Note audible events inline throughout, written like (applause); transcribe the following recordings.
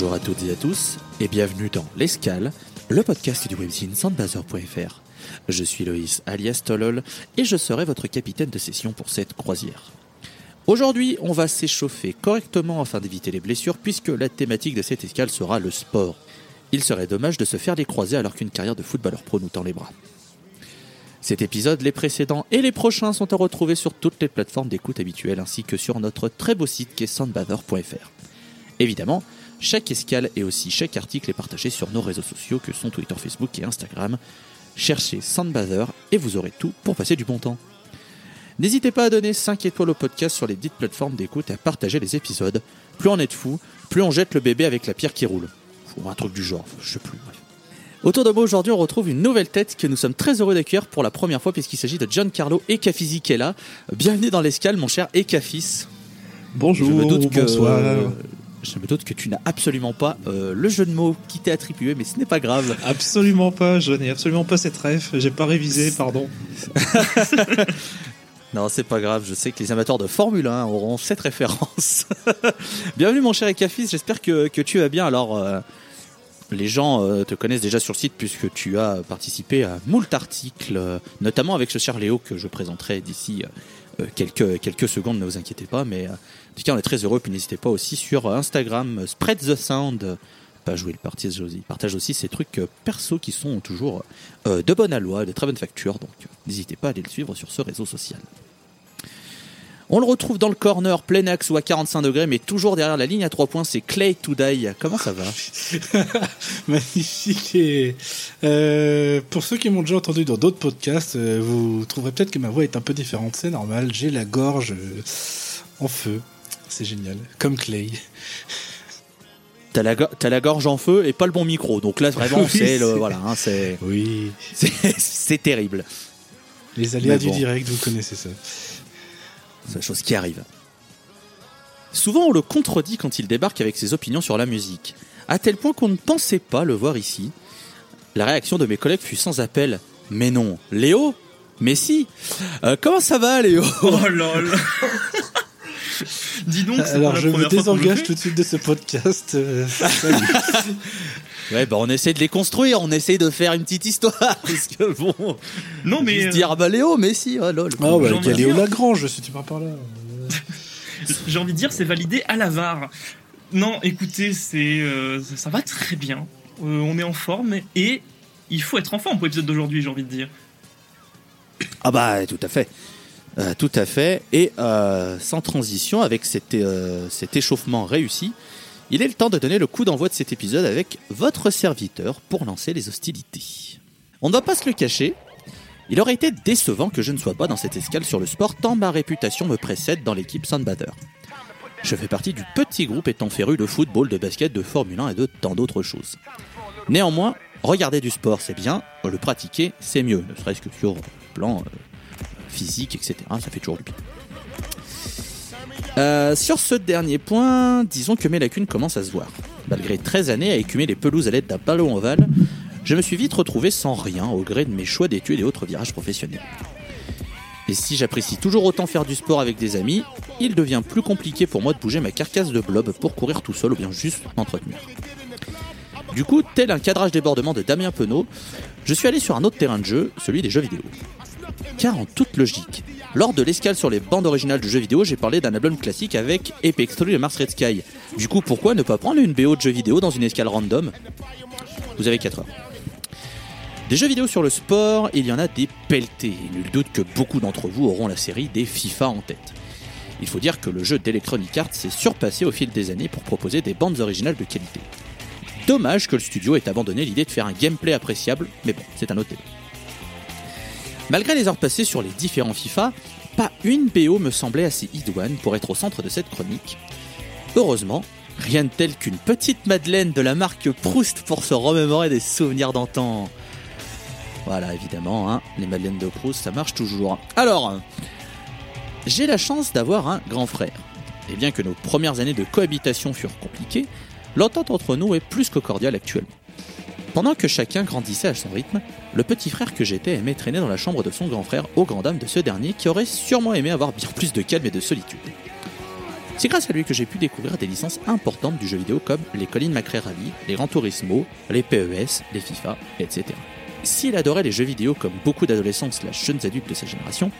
Bonjour à toutes et à tous, et bienvenue dans L'Escale, le podcast du webzine sandbazer.fr. Je suis Loïs alias Tolol, et je serai votre capitaine de session pour cette croisière. Aujourd'hui, on va s'échauffer correctement afin d'éviter les blessures, puisque la thématique de cette escale sera le sport. Il serait dommage de se faire les croiser alors qu'une carrière de footballeur pro nous tend les bras. Cet épisode, les précédents et les prochains sont à retrouver sur toutes les plateformes d'écoute habituelles ainsi que sur notre très beau site qui est soundbather.fr. Évidemment, chaque escale et aussi chaque article est partagé sur nos réseaux sociaux que sont Twitter, Facebook et Instagram. Cherchez Soundbather et vous aurez tout pour passer du bon temps. N'hésitez pas à donner 5 étoiles au podcast sur les dites plateformes d'écoute et à partager les épisodes. Plus on est de fous, plus on jette le bébé avec la pierre qui roule. Ou un truc du genre, je sais plus. bref. Autour de moi aujourd'hui, on retrouve une nouvelle tête que nous sommes très heureux d'accueillir pour la première fois puisqu'il s'agit de Giancarlo Ecafisi qui est là. Bienvenue dans l'escale, mon cher Ecafis. Bonjour, je me doute que, bonsoir. Je me doute que tu n'as absolument pas euh, le jeu de mots qui t'est attribué, mais ce n'est pas grave. Absolument pas, je n'ai absolument pas cette ref, j'ai pas révisé, pardon. (laughs) Non, c'est pas grave, je sais que les amateurs de Formule 1 auront cette référence. (laughs) Bienvenue mon cher Ecafis, j'espère que, que tu vas bien. Alors, euh, les gens euh, te connaissent déjà sur le site puisque tu as participé à moult articles, notamment avec ce cher Léo que je présenterai d'ici quelques, quelques secondes, ne vous inquiétez pas. Mais euh, en tout cas, on est très heureux, puis n'hésitez pas aussi sur Instagram, euh, Spread the Sound. euh, Pas jouer le parti, partage aussi ces trucs euh, perso qui sont toujours euh, de bonne aloi, de très bonne facture. Donc, euh, n'hésitez pas à aller le suivre sur ce réseau social. On le retrouve dans le corner, plein axe ou à 45 degrés, mais toujours derrière la ligne à 3 points, c'est Clay to Die. Comment ça va? (laughs) Magnifique et euh, pour ceux qui m'ont déjà entendu dans d'autres podcasts, euh, vous trouverez peut-être que ma voix est un peu différente, c'est normal, j'ai la gorge euh, en feu, c'est génial, comme Clay. (laughs) T'as la, gorge en feu et pas le bon micro, donc là vraiment Oui, c'est le voilà, hein, c'est Oui, (laughs) c'est- terrible. les aléas Mais du bon. direct, vous connaissez ça. C'est la chose qui arrive. Souvent, on le contredit quand il débarque avec ses opinions sur la musique, à tel point qu'on ne pensait pas le voir ici. La réaction de mes collègues fut sans appel. Mais non, Léo? Mais si Euh, Comment ça va, Léo? (laughs) Oh lol (laughs) Dis donc, c'est Alors pas la je me désengage tout de suite de ce podcast. euh, salut. (laughs) Ouais, bah on essaie de les construire, on essaie de faire une petite histoire, (laughs) parce que bon, Non mais se euh, dire ah bah Léo, mais si, oh lol. Ah bah, J'ai envie il y a Léo Lagrange, si tu pars par là. j'ai envie de dire c'est validé à la VAR. Non, écoutez, c'est euh, ça, ça va très bien. Euh, on est en forme et il faut être en forme pour l'épisode d'aujourd'hui, j'ai envie de dire. Ah bah tout à fait. Euh, tout à fait. Et euh, sans transition, avec cet, euh, cet échauffement réussi, il est le temps de donner le coup d'envoi de cet épisode avec votre serviteur pour lancer les hostilités. On ne va pas se le cacher, il aurait été décevant que je ne sois pas dans cette escale sur le sport tant ma réputation me précède dans l'équipe Sandbather. Je fais partie du petit groupe étant féru de football, de basket, de Formule 1 et de tant d'autres choses. Néanmoins, regarder du sport c'est bien, le pratiquer c'est mieux, ne serait-ce que sur le plan euh, physique, etc. Ça fait toujours du bien. Euh, sur ce dernier point, disons que mes lacunes commencent à se voir. Malgré 13 années à écumer les pelouses à l'aide d'un ballon ovale, je me suis vite retrouvé sans rien au gré de mes choix d'études et autres virages professionnels. Et si j'apprécie toujours autant faire du sport avec des amis, il devient plus compliqué pour moi de bouger ma carcasse de blob pour courir tout seul ou bien juste m'entretenir. Du coup, tel un cadrage débordement de Damien Penaud, je suis allé sur un autre terrain de jeu, celui des jeux vidéo. Car en toute logique, lors de l'escale sur les bandes originales de jeux vidéo, j'ai parlé d'un album classique avec Apex 3 et Mars Red Sky. Du coup, pourquoi ne pas prendre une BO de jeux vidéo dans une escale random? Vous avez 4 heures. Des jeux vidéo sur le sport, il y en a des pelletés. Et nul doute que beaucoup d'entre vous auront la série des FIFA en tête. Il faut dire que le jeu d'Electronic Arts s'est surpassé au fil des années pour proposer des bandes originales de qualité. Dommage que le studio ait abandonné l'idée de faire un gameplay appréciable, mais bon, c'est un autre débat. Malgré les heures passées sur les différents FIFA, pas une BO me semblait assez idoine pour être au centre de cette chronique. Heureusement, rien de tel qu'une petite Madeleine de la marque Proust pour se remémorer des souvenirs d'antan. Voilà, évidemment, hein, les Madeleines de Proust, ça marche toujours. Alors, j'ai la chance d'avoir un grand frère. Et bien que nos premières années de cohabitation furent compliquées, l'entente entre nous est plus que cordiale actuellement. Pendant que chacun grandissait à son rythme, le petit frère que j'étais aimait traîner dans la chambre de son grand frère au grand dam de ce dernier qui aurait sûrement aimé avoir bien plus de calme et de solitude. C'est grâce à lui que j'ai pu découvrir des licences importantes du jeu vidéo comme les Colin McRae Rally, les Gran Turismo, les PES, les FIFA, etc. S'il adorait les jeux vidéo comme beaucoup d'adolescents slash jeunes adultes de sa génération,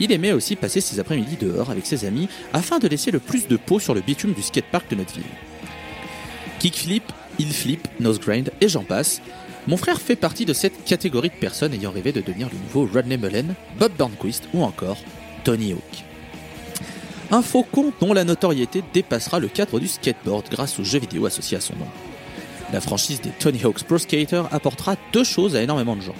il aimait aussi passer ses après-midi dehors avec ses amis afin de laisser le plus de peau sur le bitume du skatepark de notre ville. Kickflip, flip, nose grind et j'en passe, mon frère fait partie de cette catégorie de personnes ayant rêvé de devenir le nouveau Rodney Mullen, Bob Burnquist ou encore Tony Hawk. Un faucon dont la notoriété dépassera le cadre du skateboard grâce aux jeux vidéo associés à son nom. La franchise des Tony Hawk's Pro Skater apportera deux choses à énormément de gens.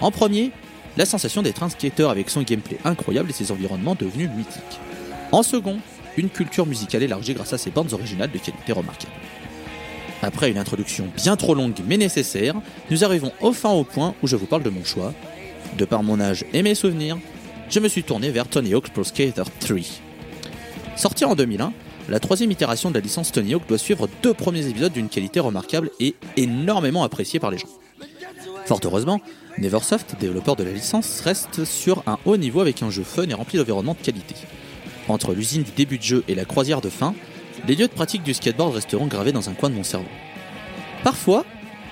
En premier, la sensation d'être un skater avec son gameplay incroyable et ses environnements devenus mythiques. En second, une culture musicale élargie grâce à ses bandes originales de qualité remarquable. Après une introduction bien trop longue mais nécessaire, nous arrivons enfin au point où je vous parle de mon choix. De par mon âge et mes souvenirs, je me suis tourné vers Tony Hawk's Pro Skater 3. Sorti en 2001, la troisième itération de la licence Tony Hawk doit suivre deux premiers épisodes d'une qualité remarquable et énormément appréciée par les gens. Fort heureusement, Neversoft, développeur de la licence, reste sur un haut niveau avec un jeu fun et rempli d'environnements de qualité. Entre l'usine du début de jeu et la croisière de fin, les lieux de pratique du skateboard resteront gravés dans un coin de mon cerveau. Parfois,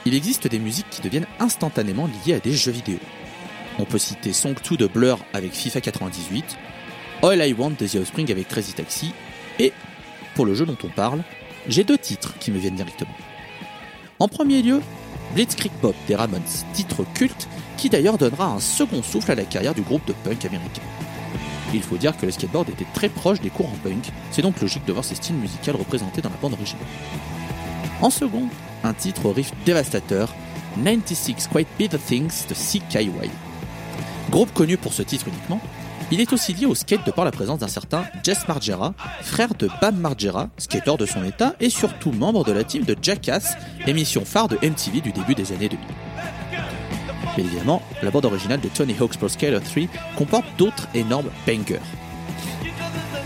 il existe des musiques qui deviennent instantanément liées à des jeux vidéo. On peut citer Song 2 de Blur avec FIFA 98, All I Want de The Offspring avec Crazy Taxi, et, pour le jeu dont on parle, j'ai deux titres qui me viennent directement. En premier lieu, Blitzkrieg Pop des Ramones, titre culte qui d'ailleurs donnera un second souffle à la carrière du groupe de punk américain. Il faut dire que le skateboard était très proche des courants punk, c'est donc logique de voir ces styles musicaux représentés dans la bande originale. En second, un titre au riff dévastateur, 96 Quite Be The Things de CKY. Groupe connu pour ce titre uniquement, il est aussi lié au skate de par la présence d'un certain Jess Margera, frère de Bam Margera, skateur de son état et surtout membre de la team de Jackass, émission phare de MTV du début des années 2000. Bien évidemment, la bande originale de Tony Hawk's Pro Skater 3 comporte d'autres énormes bangers.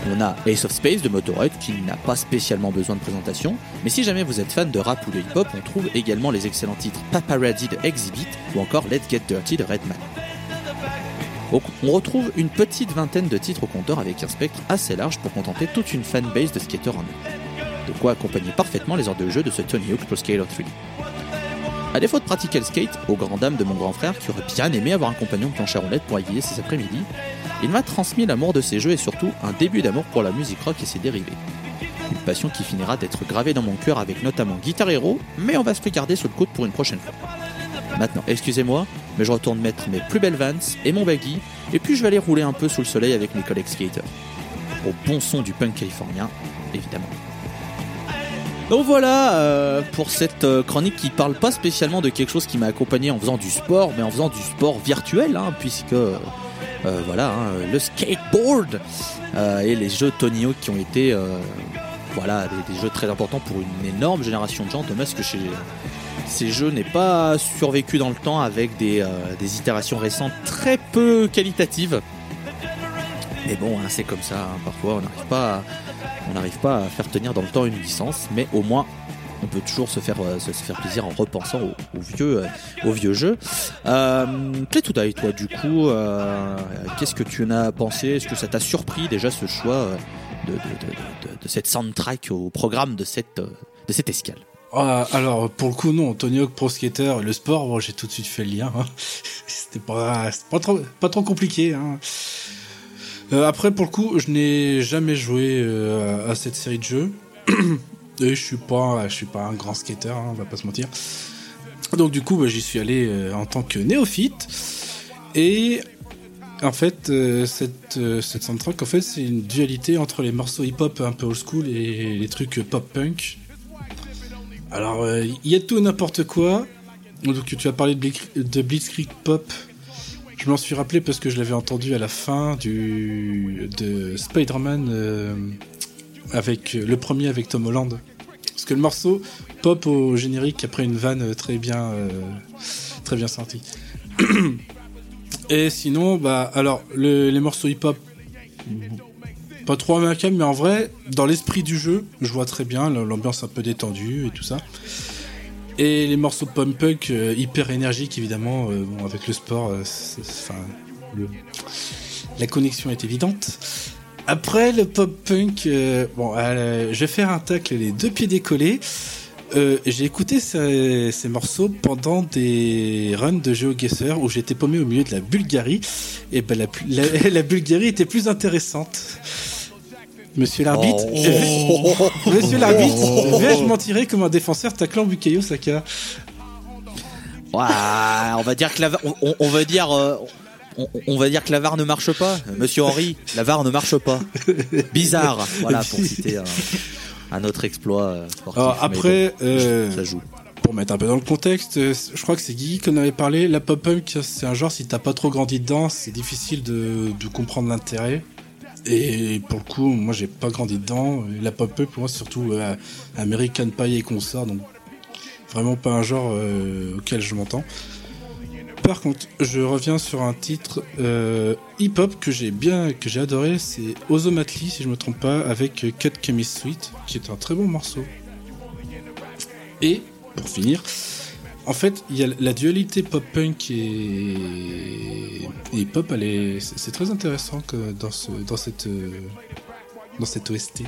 On a Ace of Space de Motorhead qui n'a pas spécialement besoin de présentation, mais si jamais vous êtes fan de rap ou de hip-hop, on trouve également les excellents titres Paparazzi de Exhibit ou encore Let's Get Dirty de Redman. On retrouve une petite vingtaine de titres au compteur avec un spectre assez large pour contenter toute une fanbase de skateurs en eux. De quoi accompagner parfaitement les heures de jeu de ce Tony Hawk Pro Skater 3. A défaut de pratiquer le skate, au grand dam de mon grand frère qui aurait bien aimé avoir un compagnon de plancher roulette pour aiguiller ses après-midi, il m'a transmis l'amour de ces jeux et surtout un début d'amour pour la musique rock et ses dérivés. Une passion qui finira d'être gravée dans mon cœur avec notamment Guitar Hero, mais on va se le garder sous le coude pour une prochaine fois. Maintenant, excusez-moi, mais je retourne mettre mes plus belles Vans et mon baggy, et puis je vais aller rouler un peu sous le soleil avec mes collègues skaters. Au bon son du punk californien, évidemment. Donc voilà euh, pour cette euh, chronique qui parle pas spécialement de quelque chose qui m'a accompagné en faisant du sport, mais en faisant du sport virtuel, hein, puisque euh, voilà hein, le skateboard et les jeux Tony Hawk qui ont été voilà des, jeux très importants pour une énorme génération de gens. Dommage que ces jeux n'aient pas survécu dans le temps avec des, des itérations récentes très peu qualitatives? Mais bon, hein, c'est comme ça. parfois, on n'arrive pas. À, on n'arrive pas à faire tenir dans le temps une licence, mais au moins on peut toujours se faire, euh, se, faire plaisir en repensant au, vieux, euh, au vieux jeu. Euh, Play to Die, toi, du coup, euh, qu'est-ce que tu en as pensé? Est-ce que ça t'a surpris déjà ce choix euh, de, cette soundtrack au programme de cette, euh, de cette escale? Ah, alors, pour le coup, non. Tony Hawk Pro Skater, le sport, bon, j'ai tout de suite fait le lien. hein. (laughs) C'était pas, pas trop, pas trop compliqué. Hein. Euh, après, pour le coup, je n'ai jamais joué euh, à cette série de jeux. (clears throat) Et je suis pas, je suis pas un grand skater, hein, on va pas se mentir. Donc du coup, bah, j'y suis allé euh, en tant que néophyte. Et en fait, cette, cette soundtrack, en fait, c'est une dualité entre les morceaux hip-hop un peu old school et les trucs pop-punk. Alors, il y a tout n'importe quoi. Donc tu as parlé de, de Blitzkrieg Pop. Je m'en suis rappelé parce que je l'avais entendu à la fin du de Spider-Man euh, avec le premier avec Tom Holland. Parce que le morceau pop au générique après une vanne très bien euh, bien sentie. (clears throat) Et sinon, bah alors le- les morceaux hip-hop pas trop américains, mais en vrai, dans l'esprit du jeu, je vois très bien l'ambiance un peu détendue et tout ça. Et les morceaux pop punk euh, hyper énergiques évidemment, euh, bon, avec le sport, euh, enfin, le- la connexion est évidente. Après le pop punk, bon, je vais faire un tacle les deux pieds décollés. J'ai écouté ces, morceaux pendant des runs de GeoGuessr où j'étais paumé au milieu de la Bulgarie. Et ben la (laughs) Bulgarie était plus intéressante. (laughs) Monsieur l'arbitre, Oh. Monsieur l'arbitre, vais-je m'en tirer comme un défenseur taclant Bukayo Saka Ouah, on va dire que la, on, on- va dire, euh, on, on va dire que la VAR ne marche pas. Monsieur Henri, la VAR ne marche pas. Bizarre. Voilà, pour citer un, un autre exploit euh, sportif. Alors, après, bon, euh, ça joue. Pour mettre un peu dans le contexte, euh, je crois que c'est Guy qui en avait parlé. La pop-punk, c'est un genre, si t'as pas trop grandi dedans, c'est difficile de, de comprendre l'intérêt. Et pour le coup, moi, j'ai pas grandi dedans. La pop-punk, pour moi, c'est surtout euh, American Pie et concerts, donc vraiment pas un genre euh, auquel je m'entends. Par contre, je reviens sur un titre euh, hip-hop que j'ai bien, que j'ai adoré, c'est Ozomatli, si je me trompe pas, avec Cut Chemist Suite, qui est un très bon morceau. Et pour finir, en fait, il y a la dualité pop-punk et, et est, c'est très intéressant dans ce, dans cette, euh, dans cette OST.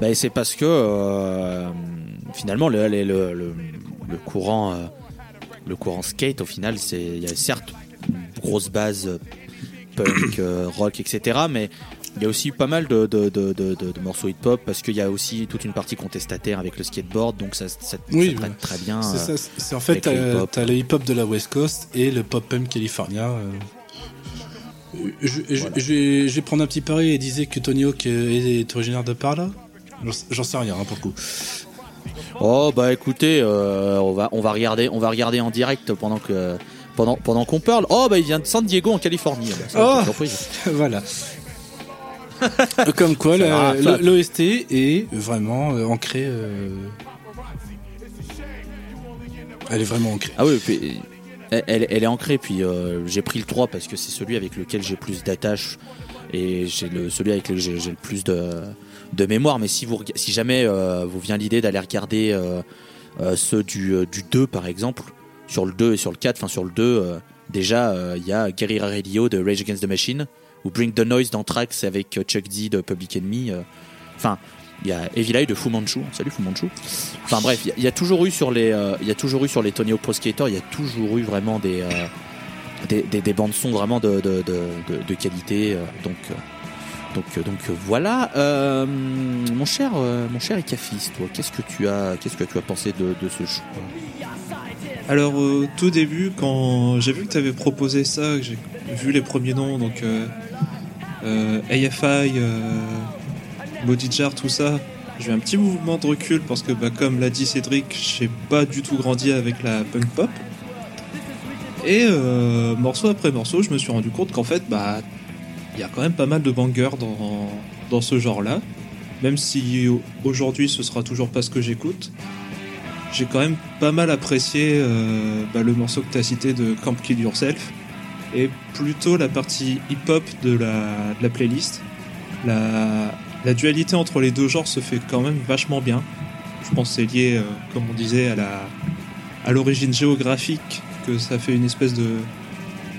Bah, c'est parce que euh, finalement le, le, le, courant euh, le courant skate au final il y a certes une grosse base punk rock etc mais il y a aussi pas mal de, de, de, de, de- de morceaux hip hop parce qu'il y a aussi toute une partie contestataire avec le skateboard donc ça, ça, Oui, ça très bien C'est euh, en fait, t'as hip-hop. le hip-hop de la West Coast et le pop-punk californien. euh. Je, je- Voilà. je vais, je vais prendre un petit pari et disait que Tony Hawk euh, est originaire de par là. J'en- sais rien hein, pour le coup. Oh bah écoutez, euh, on va on va regarder on va regarder en direct pendant que pendant pendant qu'on parle. Oh bah il vient de San Diego en Californie. Bah, ça, Oh (laughs) voilà. (laughs) Comme quoi, l'OST est vraiment euh, ancrée. euh, Elle est vraiment ancrée. Ah oui, puis, elle, est ancrée. Puis euh, j'ai pris le 3 parce que c'est celui avec lequel j'ai plus d'attache et j'ai le celui avec lequel j'ai le plus de, de mémoire. Mais si vous si jamais euh, vous vient l'idée d'aller regarder euh, ceux du, euh, du 2 par exemple, sur le 2 et sur le 4, enfin sur le 2, euh, déjà il y a Guerrilla Radio de Rage Against the Machine ou Bring the Noise d'Anthrax avec euh, Chuck D de Public Enemy. euh. Enfin, il y a Evil Eye de Fu Manchu. Salut Fu Manchu. Enfin bref, il y a- toujours eu sur les, euh, il y a toujours eu sur les Tony Hawk Skater, il y a toujours eu vraiment des, des, des, des bandes son vraiment de, de, de, de, qualité. donc, donc, euh, euh, voilà. Euh, mon cher, mon cher Ikafis, toi, qu'est-ce que tu as, qu'est-ce que tu as pensé de, ce choix? Alors, au tout début, quand j'ai vu que tu avais proposé ça, que j'ai vu les premiers noms, donc AFI, euh, Body Jar, tout ça, j'ai eu un petit mouvement de recul parce que, bah, comme l'a dit Cédric, j'ai pas du tout grandi avec la punk pop. Et morceau après morceau, je me suis rendu compte qu'en fait, bah, il y a quand même pas mal de bangers dans, dans ce genre-là. Même si au- aujourd'hui ce sera toujours pas ce que j'écoute, j'ai quand même pas mal apprécié euh, bah, le morceau que tu as cité de Camp Kill Yourself et plutôt la partie hip-hop de la, de la playlist. La, la dualité entre les deux genres se fait quand même vachement bien. Je pense que c'est lié, euh, comme on disait, à la à l'origine géographique, que ça fait une espèce de,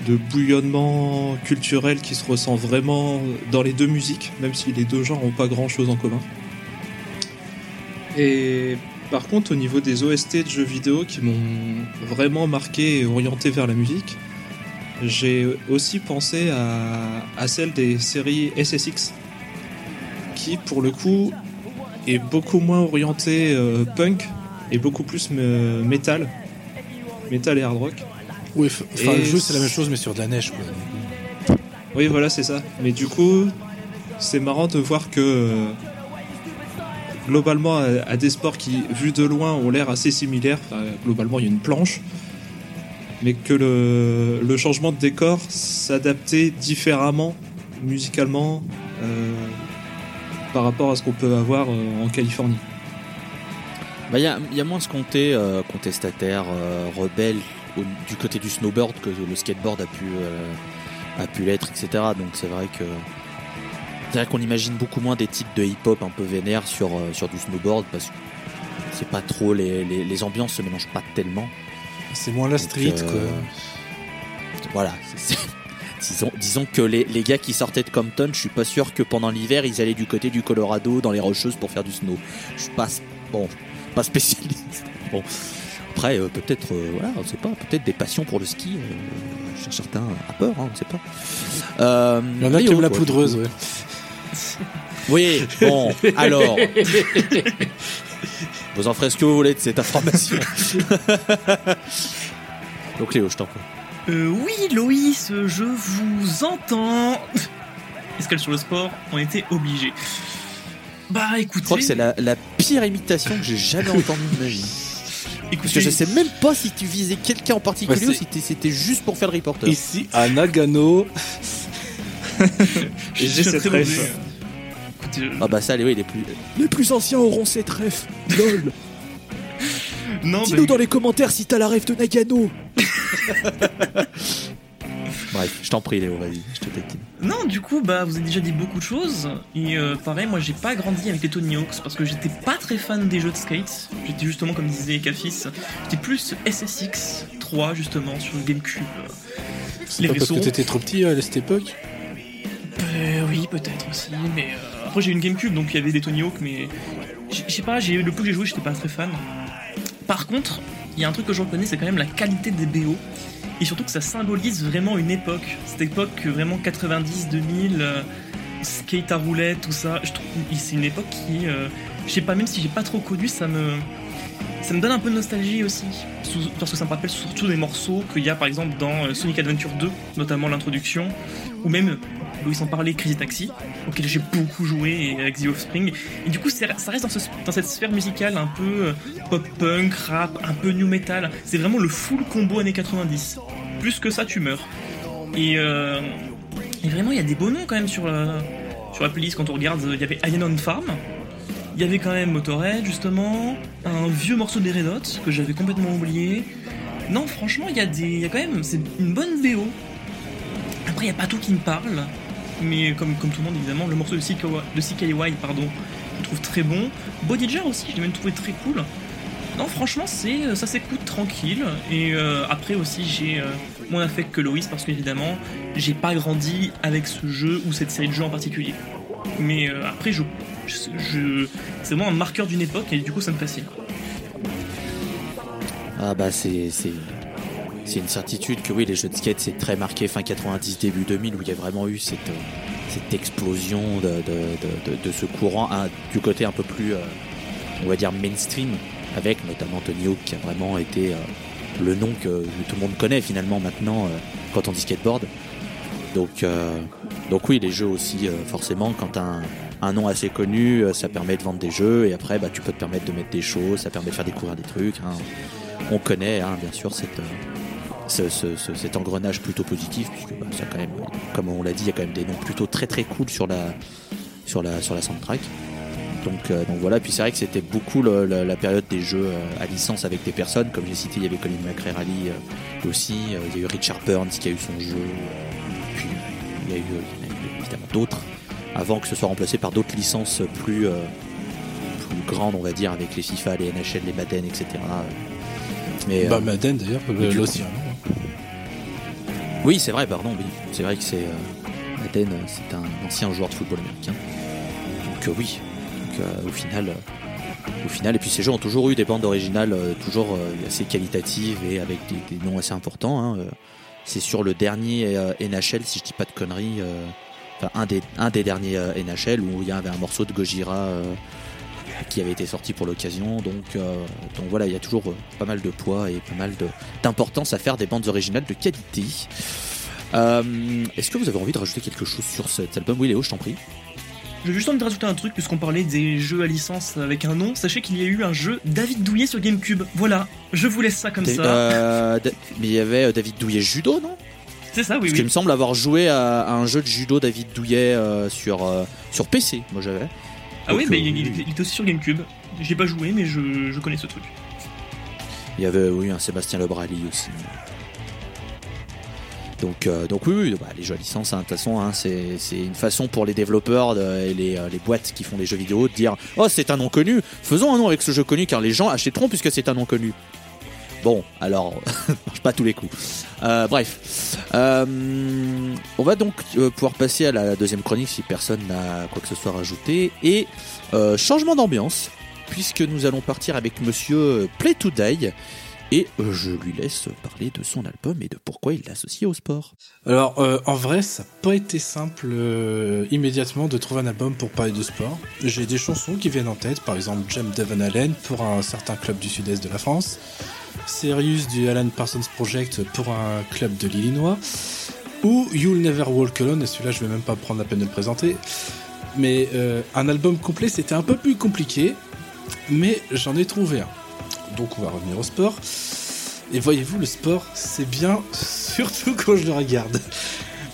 de bouillonnement culturel qui se ressent vraiment dans les deux musiques, même si les deux genres n'ont pas grand chose en commun. Et par contre, au niveau des OST de jeux vidéo qui m'ont vraiment marqué et orienté vers la musique, j'ai aussi pensé à, celle des séries SSX, qui pour le coup est beaucoup moins orientée euh, punk et beaucoup plus me- metal, metal et hard rock. Oui, enfin, le jeu, c'est la même chose, mais sur de la neige, quoi. Oui, voilà, c'est ça. Mais du coup, c'est marrant de voir que euh, globalement, à, à des sports qui, vus de loin, ont l'air assez similaires, enfin, globalement, il y a une planche. mais que le, le changement de décor s'adaptait différemment musicalement euh, par rapport à ce qu'on peut avoir euh, en Californie. Bah, il y, a, il y a moins ce comté euh, contestataire, euh, rebelle au- du côté du snowboard que le skateboard a pu, euh, a pu l'être, etc. Donc c'est vrai que c'est vrai qu'on imagine beaucoup moins des titres de hip-hop un peu vénères sur, euh, sur du snowboard parce que c'est pas trop les, les, les ambiances se mélangent pas tellement. C'est moins la Donc, street, euh, quoi. Voilà. c'est- Disons, disons que les, les gars qui sortaient de Compton, je suis pas sûr que pendant l'hiver ils allaient du côté du Colorado dans les rocheuses pour faire du snow. Je suis pas bon, pas spécialiste. Bon, après euh, peut-être euh, voilà, on sait pas, peut-être des passions pour le ski euh, chez certains rappeurs, hein, on sait pas. Euh, Il y en a qui aiment la toi, poudreuse, ouais. (laughs) Oui, bon, alors. Vous en ferez ce que vous voulez de cette information? (laughs) Donc Léo, je t'en prie. Euh, oui, Loïs, je vous entends. Escale sur le sport, on était obligés? Bah écoutez, Je crois que c'est la, la pire imitation que j'ai jamais entendue de ma vie. Parce que je sais même pas si tu visais quelqu'un en particulier Ouais, ou si c'était juste pour faire le reporter. Ici, à Nagano, (laughs) je j'ai suis cette euh, Ah bah ça, les, oui, les plus, les plus anciens auront cette ref. Lol. (laughs) non, Dis-nous bah, dans les commentaires si t'as la ref de Nagano. (laughs) Bref, je t'en prie Léo, vas-y, je te taquine. non, du coup, bah vous avez déjà dit beaucoup de choses. Et euh, pareil, moi j'ai pas grandi avec les Tony Hawks parce que j'étais pas très fan des jeux de skate. J'étais justement, comme disait Cafis, j'étais plus SSX 3 justement sur le GameCube. c'est Les pas parce que t'étais trop petit à cette époque Euh, oui, peut-être aussi, mais euh, après j'ai eu une GameCube donc il y avait des Tony Hawk, mais je sais pas, j'ai le peu que j'ai joué, j'étais pas très fan. Par contre, il y a un truc que je reconnais, c'est quand même la qualité des BO et surtout que ça symbolise vraiment une époque. Cette époque vraiment 90, 2000, euh, skate à roulette, tout ça. Je trouve c'est une époque qui, euh, je sais pas, même si j'ai pas trop connu, ça me ça me donne un peu de nostalgie aussi, parce que ça me rappelle surtout des morceaux qu'il y a par exemple dans euh, Sonic Adventure 2, notamment l'introduction, ou même Louis en parlait, Crazy Taxi, auquel j'ai beaucoup joué et avec The Offspring. Et du coup, ça reste dans, ce- dans cette sphère musicale un peu euh, pop-punk, rap, un peu new metal. C'est vraiment le full combo années 90. Plus que ça, tu meurs. Et, euh, et vraiment, il y a des beaux noms quand même sur la, sur la playlist quand on regarde. Il y avait Alien on Farm. Il y avait quand même Motorhead, justement. Un vieux morceau des Red Hot que j'avais complètement oublié. Non, franchement, il y a y a quand même, c'est une bonne VO. Après, il n'y a pas tout qui me parle. Mais comme, comme tout le monde, évidemment, le morceau de, CKY, de pardon, je trouve très bon. Body Jar aussi, je l'ai même trouvé très cool. Non, franchement, c'est ça s'écoute tranquille. Et euh, après aussi, j'ai euh, moins affect que Loïs parce qu'évidemment, j'ai pas grandi avec ce jeu ou cette série de jeux en particulier. Mais euh, après, je, je- c'est vraiment un marqueur d'une époque et du coup, ça me fascine. Ah bah c'est c'est une certitude que oui les jeux de skate c'est très marqué fin 90 début 2000 où il y a vraiment eu cette euh, explosion de, ce courant du côté un peu plus euh, on va dire mainstream avec notamment Tony Hawk qui a vraiment été euh, le nom que tout le monde connaît finalement maintenant quand on dit skateboard. Donc donc oui les jeux aussi forcément quand un, nom assez connu ça permet de vendre des jeux et après bah tu peux te permettre de mettre des choses ça permet de faire découvrir des trucs hein. On connaît hein, bien sûr cette, ce- ce- ce- cet engrenage plutôt positif puisque bah, ça quand même comme on l'a dit il y a quand même des noms plutôt très très cool sur la sur la sur la soundtrack. Donc, euh, donc voilà puis c'est vrai que c'était beaucoup le- le- la période des jeux euh, à licence avec des personnes. Comme j'ai cité il y avait Colin McRae Rally euh, aussi il y a eu Richard Burns qui a eu son jeu puis il y a eu, il y en a eu évidemment d'autres avant que ce soit remplacé par d'autres licences plus plus grandes on va dire avec les FIFA les NHL les Madden etc mais, Bah, euh, Madden d'ailleurs, aussi. Oui, c'est vrai, pardon, oui. C'est vrai que c'est. Euh, Madden, euh, c'est un ancien joueur de football américain. Donc, euh, oui. Euh, au final. au final, et puis ces jeux ont toujours eu des bandes originales toujours assez qualitatives et avec des, noms assez importants. hein. C'est sur le dernier NHL, si je dis pas de conneries, enfin un des, un des derniers NHL où il y avait un morceau de Gojira qui avait été sorti pour l'occasion. Donc, euh, donc voilà, il y a toujours euh, pas mal de poids et pas mal d'importance à faire des bandes originales de qualité. Euh, Est-ce que vous avez envie de rajouter quelque chose sur cet album? Oui, Léo, je t'en prie. J'ai juste envie de rajouter un truc, puisqu'on parlait des jeux à licence avec un nom. Sachez qu'il y a eu un jeu David Douillet sur GameCube. Voilà, je vous laisse ça comme ça. euh, mais il y avait David Douillet judo, non? C'est ça, oui, Parce oui. qu'il me semble avoir joué à, à un jeu de judo David Douillet euh, sur, euh, sur PC, moi j'avais. Ah oui, mais il, il- il était aussi sur GameCube. J'y ai pas joué, mais je, je connais ce truc. Il y avait, oui, un Sébastien Lebrali aussi. Donc, euh, donc oui, oui, bah, les jeux à licence, hein, de toute façon, hein, c'est c'est une façon pour les développeurs de- et les, euh, les boîtes qui font les jeux vidéo de dire Oh, c'est un nom connu, faisons un nom avec ce jeu connu car les gens achèteront puisque c'est un nom connu. Bon, alors, (laughs) ça marche pas tous les coups. Euh, bref, Euh, on va donc euh, pouvoir passer à la deuxième chronique si personne n'a quoi que ce soit rajouté. Et changement d'ambiance, puisque nous allons partir avec monsieur Play to Die. Et je lui laisse parler de son album et de pourquoi il l'associe au sport. Alors, en vrai, ça n'a pas été simple immédiatement de trouver un album pour parler de sport. J'ai des chansons qui viennent en tête, par exemple Jam Devon Allen pour un certain club du sud-est de la France, Serious du Alan Parsons Project pour un club de l'Illinois, ou You'll Never Walk Alone, et celui-là je vais même pas prendre la peine de le présenter. Mais euh, un album complet c'était un peu plus compliqué, mais j'en ai trouvé un. Donc on va revenir au sport. Et voyez-vous, le sport, c'est bien, (laughs) surtout quand je le regarde.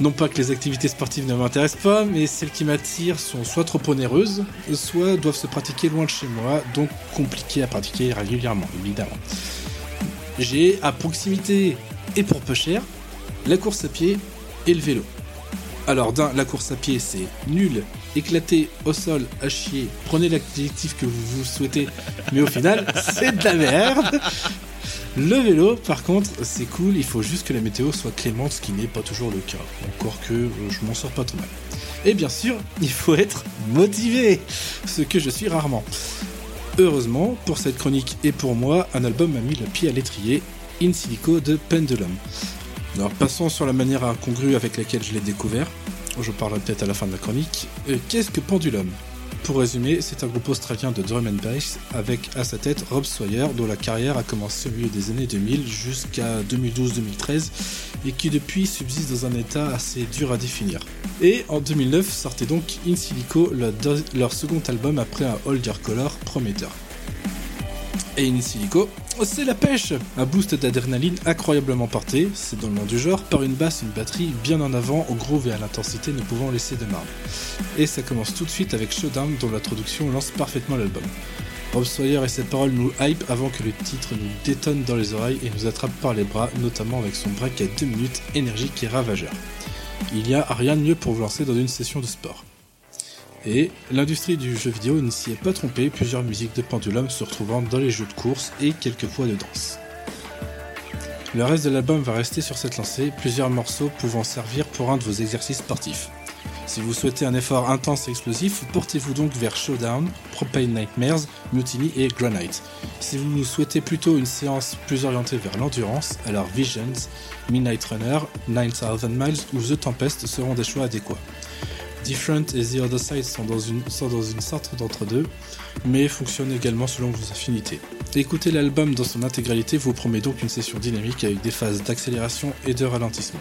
Non pas que les activités sportives ne m'intéressent pas, mais celles qui m'attirent sont soit trop onéreuses, soit doivent se pratiquer loin de chez moi, donc compliquées à pratiquer régulièrement, évidemment. J'ai à proximité et pour peu cher la course à pied et le vélo. Alors d'un, la course à pied c'est nul, éclaté au sol, à chier, prenez l'adjectif que vous, vous souhaitez, mais au final (laughs) c'est de la merde. Le vélo, par contre, c'est cool, il faut juste que la météo soit clémente, ce qui n'est pas toujours le cas. Encore que euh, je m'en sors pas trop mal. Et bien sûr, il faut être motivé, ce que je suis rarement. Heureusement, pour cette chronique et pour moi, un album m'a mis le pied à l'étrier, In Silico de Pendulum. Alors passons sur la manière incongrue avec laquelle je l'ai découvert. Je parlerai peut-être à la fin de la chronique. Euh, Qu'est-ce que Pendulum? Pour résumer, c'est un groupe australien de drum and bass avec à sa tête Rob Sawyer dont la carrière a commencé au milieu des années 2000 jusqu'à 2012-2013 et qui depuis subsiste dans un état assez dur à définir. Et en 2009 sortait donc In Silico, leur, second album après un Hold Your Color prometteur. Et In Silico, c'est la pêche Un boost d'adrénaline incroyablement porté, c'est dans le nom du genre, par une basse une batterie bien en avant, au groove et à l'intensité ne pouvant laisser de marbre. Et ça commence tout de suite avec Showdown dont l'introduction lance parfaitement l'album. Rob Sawyer et ses paroles nous hype avant que le titre nous détonne dans les oreilles et nous attrape par les bras, notamment avec son break à 2 minutes énergique et ravageur. Il n'y a rien de mieux pour vous lancer dans une session de sport. Et l'industrie du jeu vidéo ne s'y est pas trompée, plusieurs musiques de Pendulum se retrouvant dans les jeux de course et quelques fois de danse. Le reste de l'album va rester sur cette lancée, plusieurs morceaux pouvant servir pour un de vos exercices sportifs. Si vous souhaitez un effort intense et explosif, portez-vous donc vers Showdown, Propane Nightmares, Mutiny et Granite. Si vous souhaitez plutôt une séance plus orientée vers l'endurance, alors Visions, Midnight Runner, 9000 Miles ou The Tempest seront des choix adéquats. Different et The Other Side sont dans une, sorte d'entre-deux, mais fonctionnent également selon vos affinités. Écouter l'album dans son intégralité vous promet donc une session dynamique avec des phases d'accélération et de ralentissement.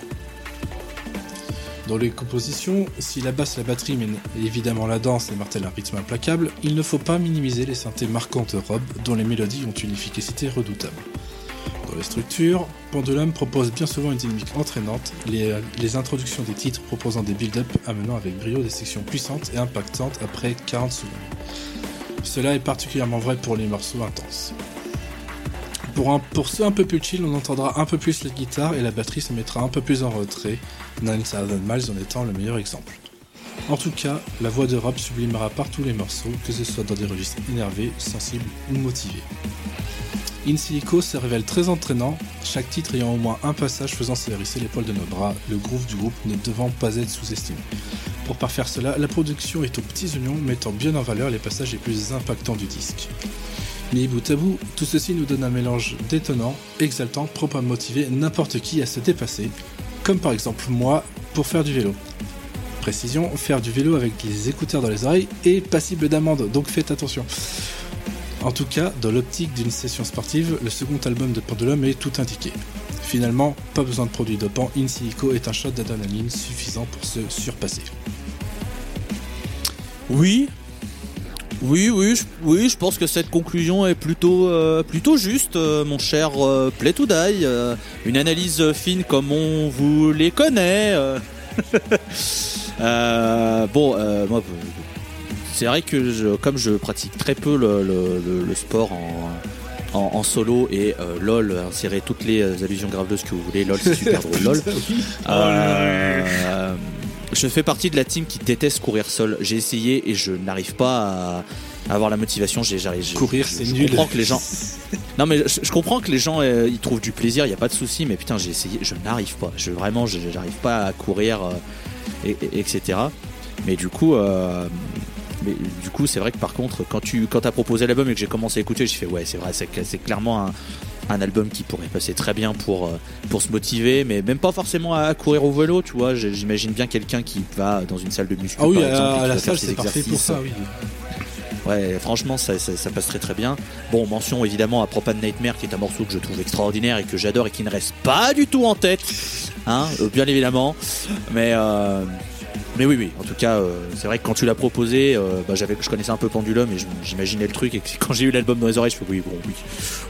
Dans les compositions, si la basse, la batterie, mais évidemment la danse et martèle un rythme implacable, il ne faut pas minimiser les synthés marquantes de Rob, dont les mélodies ont une efficacité redoutable. Structures, Pendulum propose bien souvent une dynamique entraînante, les, introductions des titres proposant des build-up amenant avec brio des sections puissantes et impactantes après 40 secondes. Cela est particulièrement vrai pour les morceaux intenses. Pour, ceux un peu plus chill, on entendra un peu plus la guitare et la batterie se mettra un peu plus en retrait, 9000 Miles en étant le meilleur exemple. En tout cas, la voix de Rob sublimera partout les morceaux, que ce soit dans des registres énervés, sensibles ou motivés. In Silico se révèle très entraînant, chaque titre ayant au moins un passage faisant se hérisser l'épaule de nos bras, le groove du groupe ne devant pas être sous-estimé. Pour parfaire cela, la production est aux petits oignons, mettant bien en valeur les passages les plus impactants du disque. Mais bout à bout, tout ceci nous donne un mélange détonnant, exaltant, propre à motiver n'importe qui à se dépasser, comme par exemple moi pour faire du vélo. Précision, faire du vélo avec les écouteurs dans les oreilles est passible d'amende, donc faites attention. En tout cas, dans l'optique d'une session sportive, le second album de Pendulum est tout indiqué. Finalement, pas besoin de produits dopants, In Silico est un shot d'adrénaline suffisant pour se surpasser. Oui. Oui, oui, je, oui, je pense que cette conclusion est plutôt, euh, plutôt juste, euh, mon cher euh, Play to Die. Euh, une analyse fine comme on vous les connaît. (laughs) bon, moi, c'est vrai que je- comme je pratique très peu le, le- le- le sport en, en, en solo et euh, LOL, insérez toutes les euh, allusions graveleuses que vous voulez. LOL, c'est super (laughs) drôle. LOL. Euh, je fais partie de la team qui déteste courir seul. J'ai essayé et je n'arrive pas à avoir la motivation. J'ai, j'arrive, je- Courir, je- c'est je nul. comprends que les gens. (laughs) Non mais je, je comprends que les gens ils trouvent du plaisir. Il y a pas de souci. Mais putain, j'ai essayé. Je n'arrive pas. Je vraiment, je- j'arrive pas à courir, et, et- etc. Mais du coup. Mais du coup, c'est vrai que par contre, quand tu quand as proposé l'album et que j'ai commencé à écouter, j'ai fait ouais, c'est vrai, c'est, clairement un, un album qui pourrait passer très bien pour euh, pour se motiver, mais même pas forcément à courir au vélo, tu vois. J'imagine bien quelqu'un qui va dans une salle de muscu. Ah oui, par à, exemple, à la salle, c'est parfait pour ça, oui. Ouais, franchement, ça, ça, ça passe très très bien. Bon, mention évidemment à Propane Nightmare, qui est un morceau que je trouve extraordinaire et que j'adore et qui ne reste pas du tout en tête, hein, euh, bien évidemment. Mais euh, mais oui, oui. En tout cas, euh, c'est vrai que quand tu l'as proposé, euh, bah, j'avais, je connaissais un peu Pendulum et j'imaginais le truc. Et (laughs) quand j'ai eu l'album dans les oreilles, je fais oui, bon, oui,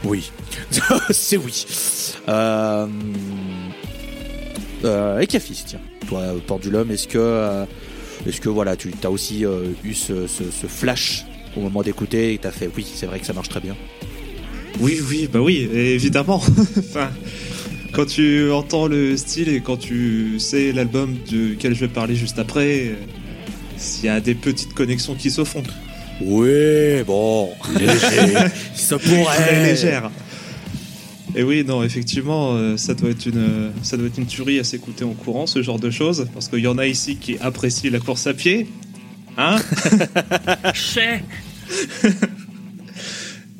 oui, (laughs) c'est oui. Euh, euh, et Cafis, tiens, toi, Pendulum, est-ce que est-ce que voilà, tu as aussi eu ce, flash au moment d'écouter et t'as fait oui, c'est vrai que ça marche très bien. Oui, oui, bah oui, évidemment. (laughs) quand tu entends le style et quand tu sais l'album duquel je vais parler juste après, euh, il y a des petites connexions qui se font. Oui, bon, léger, (laughs) ça Très pourrait. légère. Et oui, non, effectivement, euh, ça doit être une, ça doit être une tuerie à s'écouter en courant, ce genre de choses, parce qu'il y en a ici qui apprécient la course à pied, hein (laughs)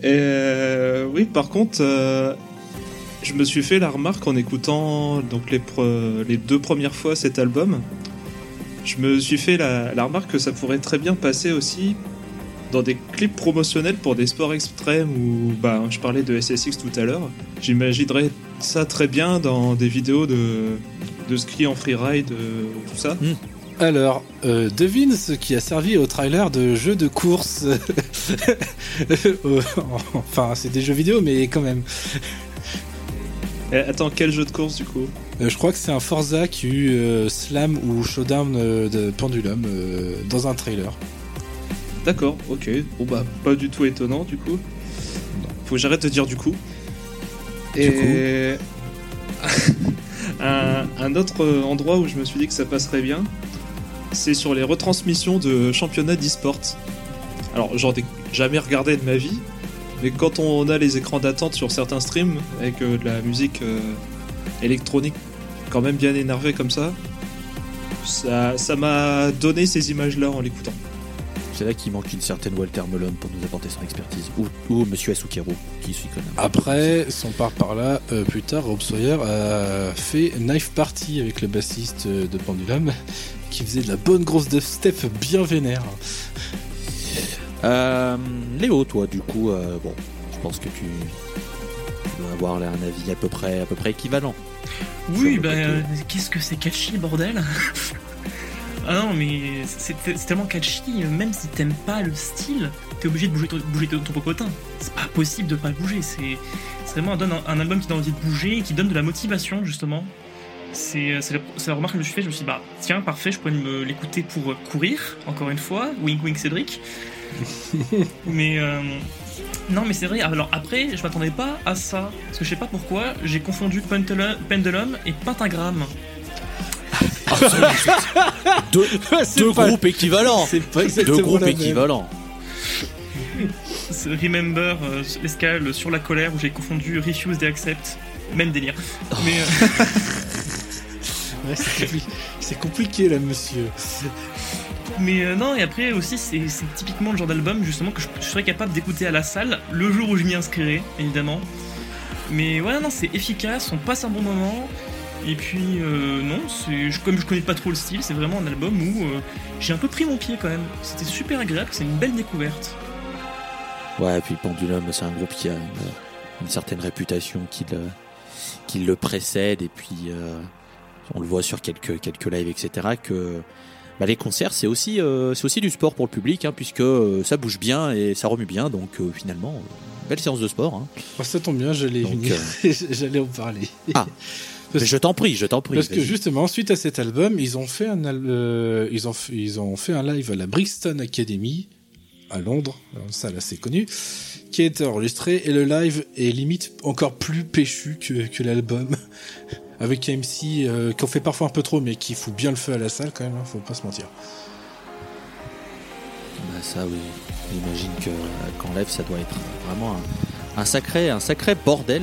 Et euh, oui, par contre, euh, je me suis fait la remarque en écoutant donc les, deux premières fois cet album. Je me suis fait la, remarque que ça pourrait très bien passer aussi dans des clips promotionnels pour des sports extrêmes ou bah je parlais de SSX tout à l'heure. J'imaginerais ça très bien dans des vidéos de, de ski en freeride, euh, tout ça. Alors, euh, devine ce qui a servi au trailer de jeux de course. (laughs) Euh, enfin, c'est des jeux vidéo, mais quand même. Eh, attends, quel jeu de course du coup Euh, je crois que c'est un Forza qui a eu euh, Slam ou Showdown euh, de Pendulum dans un trailer. D'accord, ok. Bon bah pas du tout étonnant du coup. Faut que j'arrête de dire du coup. Et (laughs) un, un autre endroit où je me suis dit que ça passerait bien, c'est sur les retransmissions de championnats d'e-sport. Alors j'en ai jamais regardé de ma vie, mais quand on a les écrans d'attente sur certains streams avec euh, de la musique euh, électronique quand même bien énervée comme ça, ça ça m'a donné ces images-là en l'écoutant. C'est là qu'il manque une certaine Walter Melon pour nous apporter son expertise. Ou, ou Monsieur Asukero, qui s'y connaît. un peu. Après, si on part par là, euh, plus tard, Rob Sawyer a fait Knife Party avec le bassiste de Pendulum, qui faisait de la bonne grosse dubstep bien vénère. Euh, Léo, toi, du coup, euh, bon, je pense que tu, tu dois avoir là, un avis à peu près, à peu près équivalent. Oui, bah euh, qu'est-ce que c'est catchy, bordel? Ah non, mais c'est tellement catchy, même si t'aimes pas le style, t'es obligé de bouger ton, bouger ton ton popotin. C'est pas possible de pas bouger, c'est vraiment un, un, un album qui donne envie de bouger et qui donne de la motivation, justement. C'est la, remarque que je me suis fait, je me suis dit, bah tiens, parfait, je pourrais me l'écouter pour courir, encore une fois, wink wink Cédric. (laughs) mais euh, non, mais c'est vrai. Alors après, je m'attendais pas à ça. Parce que je sais pas pourquoi, j'ai confondu Pendulum, Pendulum et Pentagram. Deux, (laughs) C'est deux pas- groupes équivalents. C'est pas Deux exactement groupes équivalents. Remember, euh, l'escale sur la colère, où j'ai confondu Refuse et Accept. Même délire. Mais euh, (laughs) Ouais, c'est compliqué là, monsieur. Mais euh, non, et après aussi, c'est typiquement le genre d'album justement que je, serais capable d'écouter à la salle le jour où je m'y inscrirai, évidemment. Mais ouais, non, c'est efficace, on passe un bon moment. Et puis, euh, non, comme je connais pas trop le style, c'est vraiment un album où euh, j'ai un peu pris mon pied quand même. C'était super agréable, c'est une belle découverte. Ouais, et puis Pendulum, c'est un groupe qui a une, certaine réputation qui le, précède, et puis on le voit sur quelques, quelques lives, etc., que bah, les concerts, c'est aussi, euh, c'est aussi du sport pour le public, hein, puisque euh, ça bouge bien et ça remue bien. Donc euh, finalement, belle séance de sport. hein. Ça tombe bien, j'allais (laughs) j'allais en parler. Ah, (laughs) Parce- Mais je t'en prie, je t'en prie. Parce que justement, suite à cet album, ils ont fait un, ils ont, ils ont fait un live à la Brixton Academy à Londres, ça là c'est connu, qui a été enregistré et le live est limite encore plus péchu que, que l'album, (laughs) avec un MC euh, qu'on fait parfois un peu trop, mais qui fout bien le feu à la salle quand même, hein, faut pas se mentir. Bah, ça, oui. J'imagine que euh, qu'en live, ça doit être vraiment un, un sacré, un sacré bordel.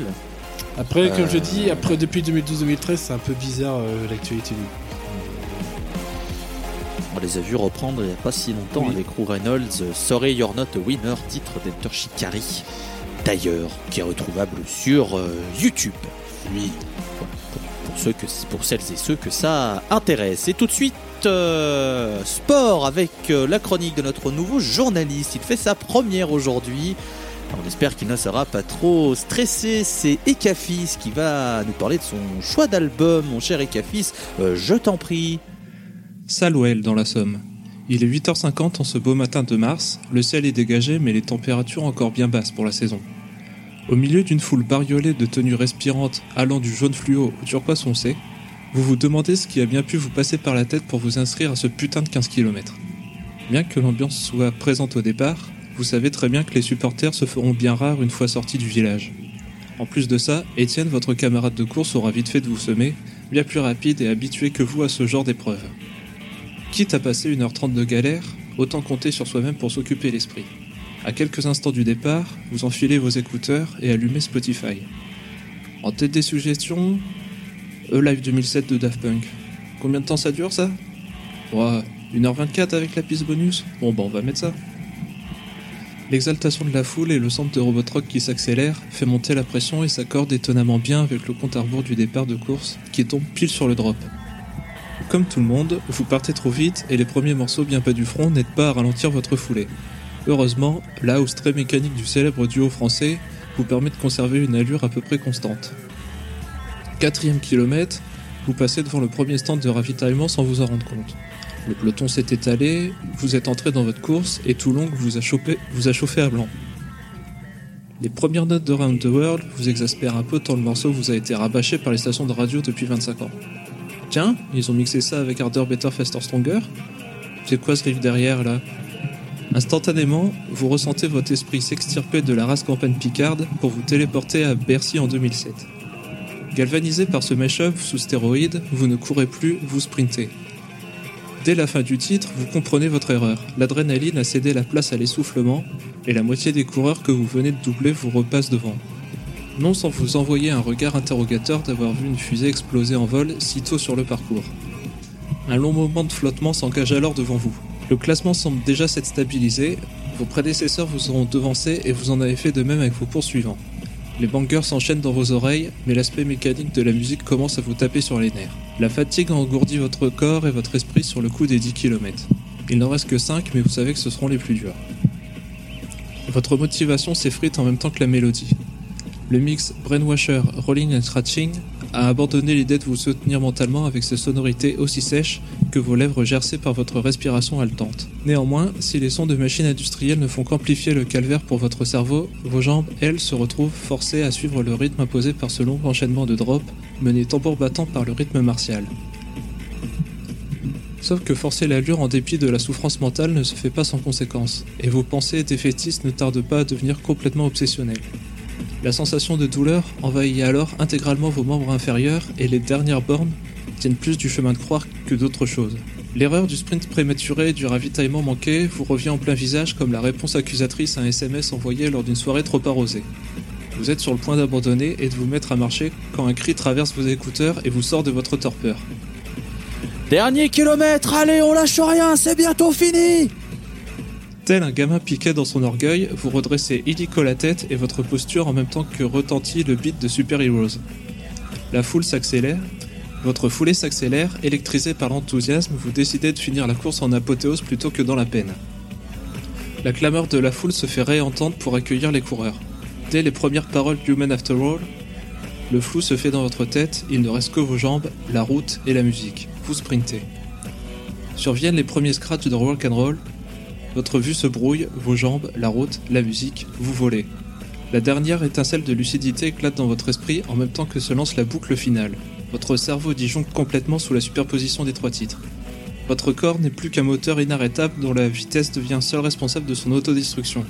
Après, comme je Euh. dis, après depuis 2012-2013, c'est un peu bizarre euh, l'actualité du On les a vus reprendre il n'y a pas si longtemps Oui. avec Rue Reynolds, Sorry You're Not a Winner, titre d'Enter Shikari, d'ailleurs, qui est retrouvable sur euh, YouTube. Oui. Pour ceux que, pour celles et ceux que ça intéresse. Et tout de suite, euh, sport avec euh, la chronique de notre nouveau journaliste. Il fait sa première aujourd'hui. On espère qu'il ne sera pas trop stressé. C'est Ekafis qui va nous parler de son choix d'album, mon cher Ekafis. Euh, je t'en prie. Salouel dans la Somme. Il est 8h50 en ce beau matin de mars, le ciel est dégagé mais les températures encore bien basses pour la saison. Au milieu d'une foule bariolée de tenues respirantes allant du jaune fluo au turquoise foncé, vous vous demandez ce qui a bien pu vous passer par la tête pour vous inscrire à ce putain de 15 km. Bien que l'ambiance soit présente au départ, vous savez très bien que les supporters se feront bien rares une fois sortis du village. En plus de ça, Étienne, votre camarade de course, aura vite fait de vous semer, bien plus rapide et habitué que vous à ce genre d'épreuve. Quitte à passer 1h30 de galère, autant compter sur soi-même pour s'occuper l'esprit. À quelques instants du départ, vous enfilez vos écouteurs et allumez Spotify. En tête des suggestions, E-Live 2007 de Daft Punk. Combien de temps ça dure ça? Ouais, 1h24 avec la piste bonus? Bon bah on va mettre ça. L'exaltation de la foule et le centre de Robotrock qui s'accélère fait monter la pression et s'accorde étonnamment bien avec le compte à rebours du départ de course qui tombe pile sur le drop. Comme tout le monde, vous partez trop vite et les premiers morceaux bien pas du front n'aident pas à ralentir votre foulée. Heureusement, la hausse très mécanique du célèbre duo français vous permet de conserver une allure à peu près constante. Quatrième kilomètre, vous passez devant le premier stand de ravitaillement sans vous en rendre compte. Le peloton s'est étalé, vous êtes entré dans votre course et tout long vous a, vous a chauffé à blanc. Les premières notes de Round the World vous exaspèrent un peu tant le morceau vous a été rabâché par les stations de radio depuis 25 ans. Tiens, ils ont mixé ça avec Harder, Better, Faster, Stronger? C'est quoi ce riff derrière là? Instantanément, vous ressentez votre esprit s'extirper de la race campagne picarde pour vous téléporter à Bercy en 2007. Galvanisé par ce mash-up sous stéroïdes, vous ne courez plus, vous sprintez. Dès la fin du titre, vous comprenez votre erreur. L'adrénaline a cédé la place à l'essoufflement et la moitié des coureurs que vous venez de doubler vous repassent devant. Non sans vous envoyer un regard interrogateur d'avoir vu une fusée exploser en vol si tôt sur le parcours. Un long moment de flottement s'engage alors devant vous. Le classement semble déjà s'être stabilisé, vos prédécesseurs vous auront devancé et vous en avez fait de même avec vos poursuivants. Les bangers s'enchaînent dans vos oreilles, mais l'aspect mécanique de la musique commence à vous taper sur les nerfs. La fatigue engourdit votre corps et votre esprit sur le coup des 10 km. Il n'en reste que 5, mais vous savez que ce seront les plus durs. Votre motivation s'effrite en même temps que la mélodie. Le mix Brainwasher Rolling and Scratching a abandonné l'idée de vous soutenir mentalement avec ses sonorités aussi sèches vos lèvres gercées par votre respiration haletante. Néanmoins, si les sons de machines industrielles ne font qu'amplifier le calvaire pour votre cerveau, vos jambes, elles, se retrouvent forcées à suivre le rythme imposé par ce long enchaînement de drops, mené tambour battant par le rythme martial. Sauf que forcer l'allure en dépit de la souffrance mentale ne se fait pas sans conséquence, et vos pensées défaitistes ne tardent pas à devenir complètement obsessionnelles. La sensation de douleur envahit alors intégralement vos membres inférieurs et les dernières bornes tiennent plus du chemin de croix que d'autre chose. L'erreur du sprint prématuré et du ravitaillement manqué vous revient en plein visage comme la réponse accusatrice à un SMS envoyé lors d'une soirée trop arrosée. Vous êtes sur le point d'abandonner et de vous mettre à marcher quand un cri traverse vos écouteurs et vous sort de votre torpeur. Dernier kilomètre, allez, on lâche rien, c'est bientôt fini Tel un gamin piqué dans son orgueil, vous redressez illico la tête et votre posture en même temps que retentit le beat de Super Heroes. La foule s'accélère, votre foulée s'accélère, électrisé par l'enthousiasme, vous décidez de finir la course en apothéose plutôt que dans la peine. La clameur de la foule se fait réentendre pour accueillir les coureurs. Dès les premières paroles Human After All, le flou se fait dans votre tête, il ne reste que vos jambes, la route et la musique. Vous sprintez. Surviennent les premiers scratchs de rock'n'roll. Votre vue se brouille, vos jambes, la route, la musique, vous volez. La dernière étincelle de lucidité éclate dans votre esprit en même temps que se lance la boucle finale. Votre cerveau disjoncte complètement sous la superposition des trois titres. Votre corps n'est plus qu'un moteur inarrêtable dont la vitesse devient seul responsable de son autodestruction.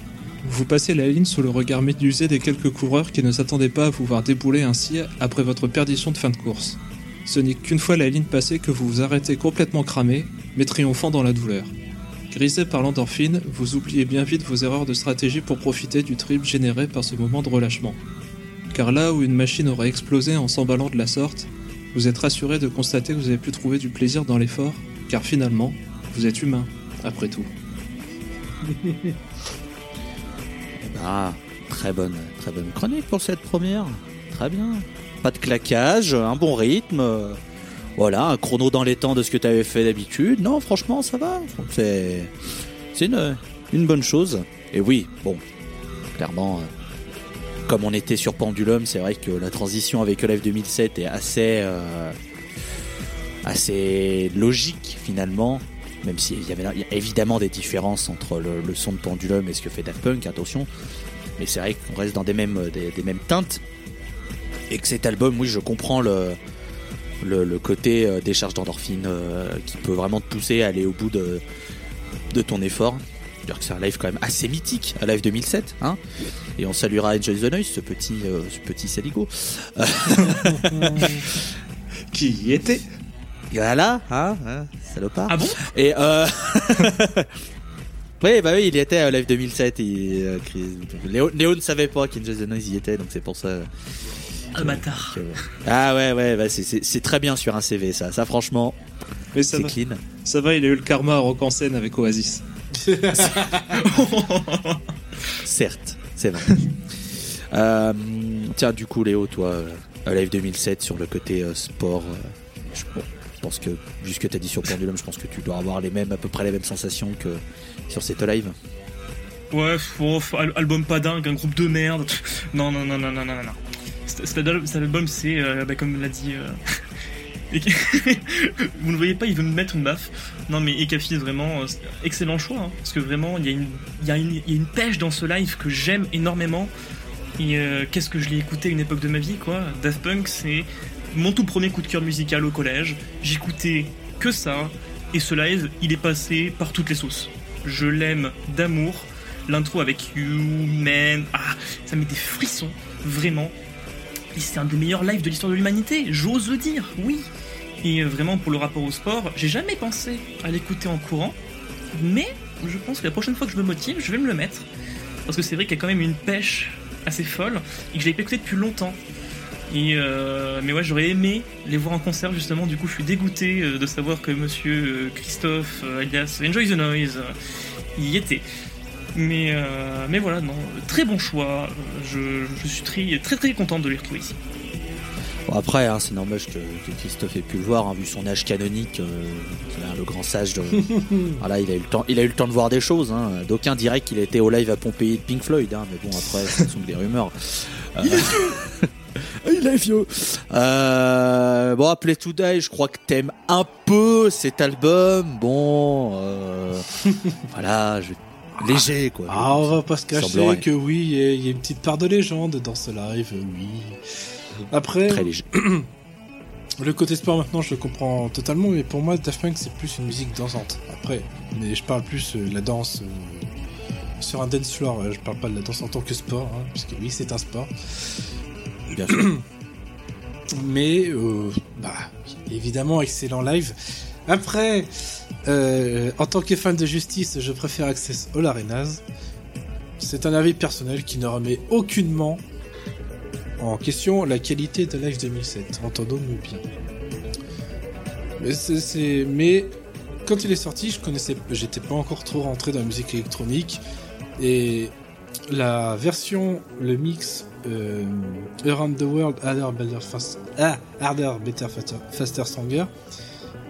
Vous passez la ligne sous le regard médusé des quelques coureurs qui ne s'attendaient pas à vous voir débouler ainsi après votre perdition de fin de course. Ce n'est qu'une fois la ligne passée que vous vous arrêtez complètement cramé, mais triomphant dans la douleur. Grisé par l'endorphine, vous oubliez bien vite vos erreurs de stratégie pour profiter du trip généré par ce moment de relâchement. Car là où une machine aurait explosé en s'emballant de la sorte, vous êtes rassuré de constater que vous avez pu trouver du plaisir dans l'effort, car finalement, vous êtes humain, après tout. (laughs) Ah, très bonne, très bonne chronique pour cette première. Très bien. Pas de claquage, un bon rythme. Voilà, un chrono dans les temps de ce que tu avais fait d'habitude. Non, franchement, ça va. C'est, c'est une, une bonne chose. Et oui, bon, clairement, euh, comme on était sur Pendulum, c'est vrai que la transition avec Live 2007 est assez, euh, assez logique finalement. Même s'il y avait y a évidemment des différences entre le, son de Pendulum et ce que fait Daft Punk, attention. Mais c'est vrai qu'on reste dans des mêmes, des, des mêmes teintes. Et que cet album, oui, je comprends le, côté euh, décharge d'endorphine euh, qui peut vraiment te pousser à aller au bout de ton effort. C'est-à-dire que c'est un live quand même assez mythique, un live 2007. Hein et on saluera Enjoy the Noise, ce petit, euh, ce petit saligo. (laughs) Qui y était Voilà, hein, hein, salopard. Ah bon? Et euh... (laughs) oui, bah oui, il y était à Live 2007. Et, euh, Chris- Léo, Léo ne savait pas qu'Enjoy the Noise y était, donc c'est pour ça. Ah, bâtard. que- Ah ouais, ouais, bah, c'est- c'est c'est très bien sur un CV, ça. Ça, franchement, Mais ça c'est va, clean. ça va, il a eu le karma à Rock en scène avec Oasis. (laughs) Certes, c'est vrai. Euh, tiens, du coup, Léo, toi, euh, Live 2007 sur le côté euh, sport. je, pense que, vu ce que t'as dit sur Pendulum, je pense que tu dois avoir les mêmes, à peu près les mêmes sensations que sur cette live. Ouais, album pas dingue, un groupe de merde. Non, non, non, non, non, non, non. Cet cet al- cet album, c'est, bah, comme l'a dit. (laughs) Vous ne voyez pas, il veut me mettre une baffe. Non, mais Ekafi, vraiment, euh, excellent choix. hein, parce que vraiment, il y a une pêche dans ce live que j'aime énormément. Et euh, qu'est-ce que je l'ai écouté à une époque de ma vie, quoi. Daft Punk, c'est mon tout premier coup de cœur musical au collège. J'écoutais que ça. Et ce live, il est passé par toutes les sauces. Je l'aime d'amour. L'intro avec You, Man, ah, ça met des frissons, vraiment. Et c'est un des meilleurs lives de l'histoire de l'humanité, j'ose le dire, oui. Et euh, vraiment, pour le rapport au sport, j'ai jamais pensé à l'écouter en courant, mais je pense que la prochaine fois que je me motive, je vais me le mettre. Parce que c'est vrai qu'il y a quand même une pêche assez folle et que je l'avais pas écouté depuis longtemps. Euh, mais ouais, j'aurais aimé les voir en concert justement. Du coup, je suis dégoûté euh, de savoir que Monsieur Christophe, alias Enjoy the Noise, y était. Mais euh, mais voilà, non, très bon choix. Je, je suis très très très content de les retrouver ici. Bon, après, hein, c'est normal que, que Christophe ait pu le voir, hein, vu son âge canonique, euh, le grand sage. De... (laughs) voilà, il a eu le temps, il a eu le temps de voir des choses. Hein. D'aucuns diraient qu'il était au live à Pompéi de Pink Floyd, mais bon, après, ce sont que des rumeurs. (laughs) Euh, Il est vieux. Euh, bon, Play to Die, je crois que t'aimes un peu cet album. Bon, euh, (laughs) voilà, je... léger quoi. Ah, on va pas se cacher que oui, il y, a- il y a une petite part de légende dans ce live, oui. Après, Très léger. (clears throat) le côté sport maintenant, je le comprends totalement, mais pour moi, Daft Punk, c'est plus une musique dansante. Après, mais je parle plus euh, de la danse euh, sur un dance floor, euh, je parle pas de la danse en tant que sport, hein, puisque oui, c'est un sport. Bien sûr. (clears throat) Mais, euh, bah, évidemment, excellent live. Après, en tant que fan de justice, je préfère Access All Arenas. C'est un avis personnel qui ne remet aucunement en question la qualité de Live 2007. Entendons-nous bien. Mais, c'est- mais quand il est sorti, je connaissais, j'étais pas encore trop rentré dans la musique électronique et la version, le mix euh, Around the World, Harder, Better, Faster, ah, Harder, Better, Faster, Faster, Stronger.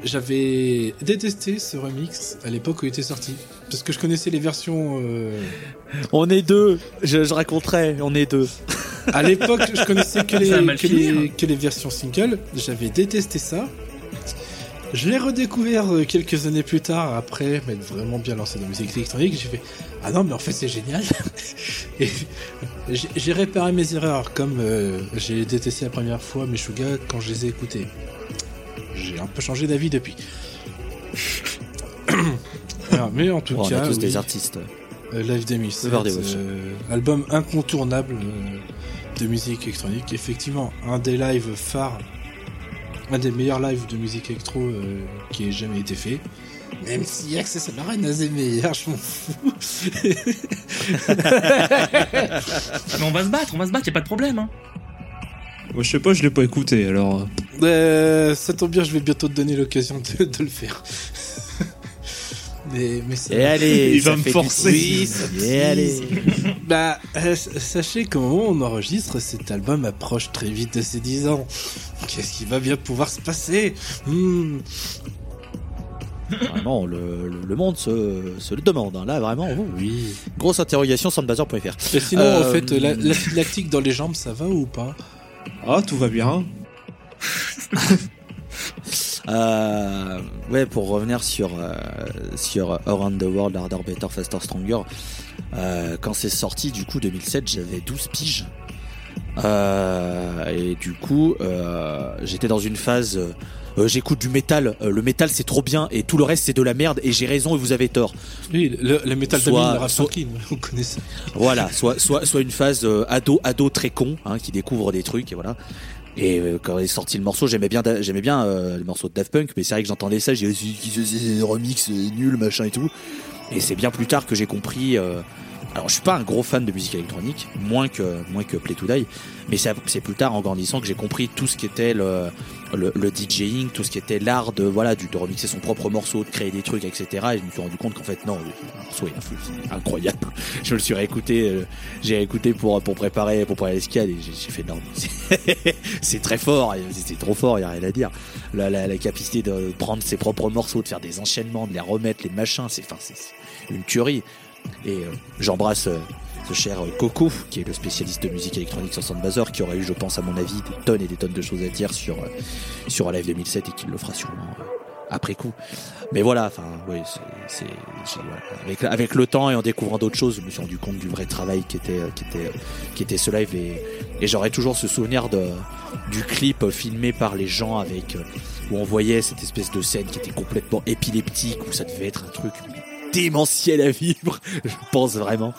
J'avais détesté ce remix à l'époque où il était sorti. Parce que je connaissais les versions. euh, On est deux. Je raconterai. On est deux. À l'époque, je connaissais que les, que, les, que les versions single. J'avais détesté ça. Je l'ai redécouvert euh, quelques années plus tard, après m'être vraiment bien lancé dans la musique électronique. J'ai fait Ah non, mais en fait, c'est génial. (laughs) Et j'ai- réparé mes erreurs, comme euh, j'ai détesté la première fois Meshuga quand je les ai écoutés. J'ai un peu changé d'avis depuis. (coughs) Voilà, mais en tout Bon, on cas, est tous oui, des artistes. euh, Live 2007, Over the Watch. euh, album incontournable euh, de musique électronique. Effectivement, un des lives phares, un des meilleurs lives de musique électro euh, qui ait jamais été fait. Même si Access à la Reine est meilleur, je m'en fous. (laughs) Mais on va se battre, on va se battre, y a pas de problème. Hein. Moi, je sais pas, je l'ai pas écouté, alors. euh, Euh, ça tombe bien, je vais bientôt te donner l'occasion de, de le faire. Mais mais c'est- Et allez, Il ça va me fait du forcer. bruit, Et allez. (laughs) Bah, euh, sachez qu'au moment où on enregistre, cet album approche très vite de ses 10 ans. Qu'est-ce qui va bien pouvoir se passer? Hmm. Vraiment, le, le- le monde se, se le demande. hein. Là, vraiment, oh, Oui. grosse interrogation, soundbuzzer.fr. Et sinon, Euh, en fait, la- l'acide lactique dans les jambes, ça va ou pas? Ah, tout va bien. (laughs) Euh, ouais, pour revenir sur euh, sur Around the World, Harder, Better, Faster, Stronger. euh, quand c'est sorti, du coup, 2007, j'avais 12 piges. Euh, et du coup, euh, j'étais dans une phase. euh, euh, J'écoute du métal. euh, le métal, c'est trop bien, et tout le reste, c'est de la merde. Et j'ai raison, et vous avez tort. Oui, le, le métal Soit- d'Amine Lara soit- connaît ça. Voilà, soit soit soit une phase euh, ado ado très con, hein, qui découvre des trucs et voilà. Et euh, quand est sorti le morceau, j'aimais bien j'aimais bien euh, le morceau de Daft Punk, mais c'est vrai que j'entendais ça, j'ai dit remix nul machin et tout. Et c'est bien plus tard que j'ai compris. euh, alors je suis pas un gros fan de musique électronique, moins que moins que Play to Die, mais c'est plus tard en grandissant que j'ai compris tout ce qui était le le, le DJing, tout ce qui était l'art de voilà du, de remixer son propre morceau, de créer des trucs, etc. Et je me suis rendu compte qu'en fait non, le morceau est incroyable. (laughs) Je me le suis réécouté, euh, j'ai réécouté pour pour préparer pour préparer l'escale et j'ai fait non, (laughs) c'est- très fort, c'est trop fort, il y a rien à dire. La, la, la capacité de prendre ses propres morceaux, de faire des enchaînements, de les remettre, les machins, c'est enfin c'est une tuerie. Et euh, j'embrasse euh, ce cher euh, Coco, qui est le spécialiste de musique électronique sur Soundbazer, qui aurait eu, je pense, à mon avis, des tonnes et des tonnes de choses à dire sur, sur Live 2007 et qui le fera sûrement après coup. Mais voilà, enfin, oui, c'est, voilà. avec, avec le temps et en découvrant d'autres choses, je me suis rendu compte du vrai travail qui était, qui était, qui était ce live et, et j'aurais toujours ce souvenir de, du clip filmé par les gens avec, où on voyait cette espèce de scène qui était complètement épileptique, où ça devait être un truc démentiel à vivre, (laughs) je pense vraiment.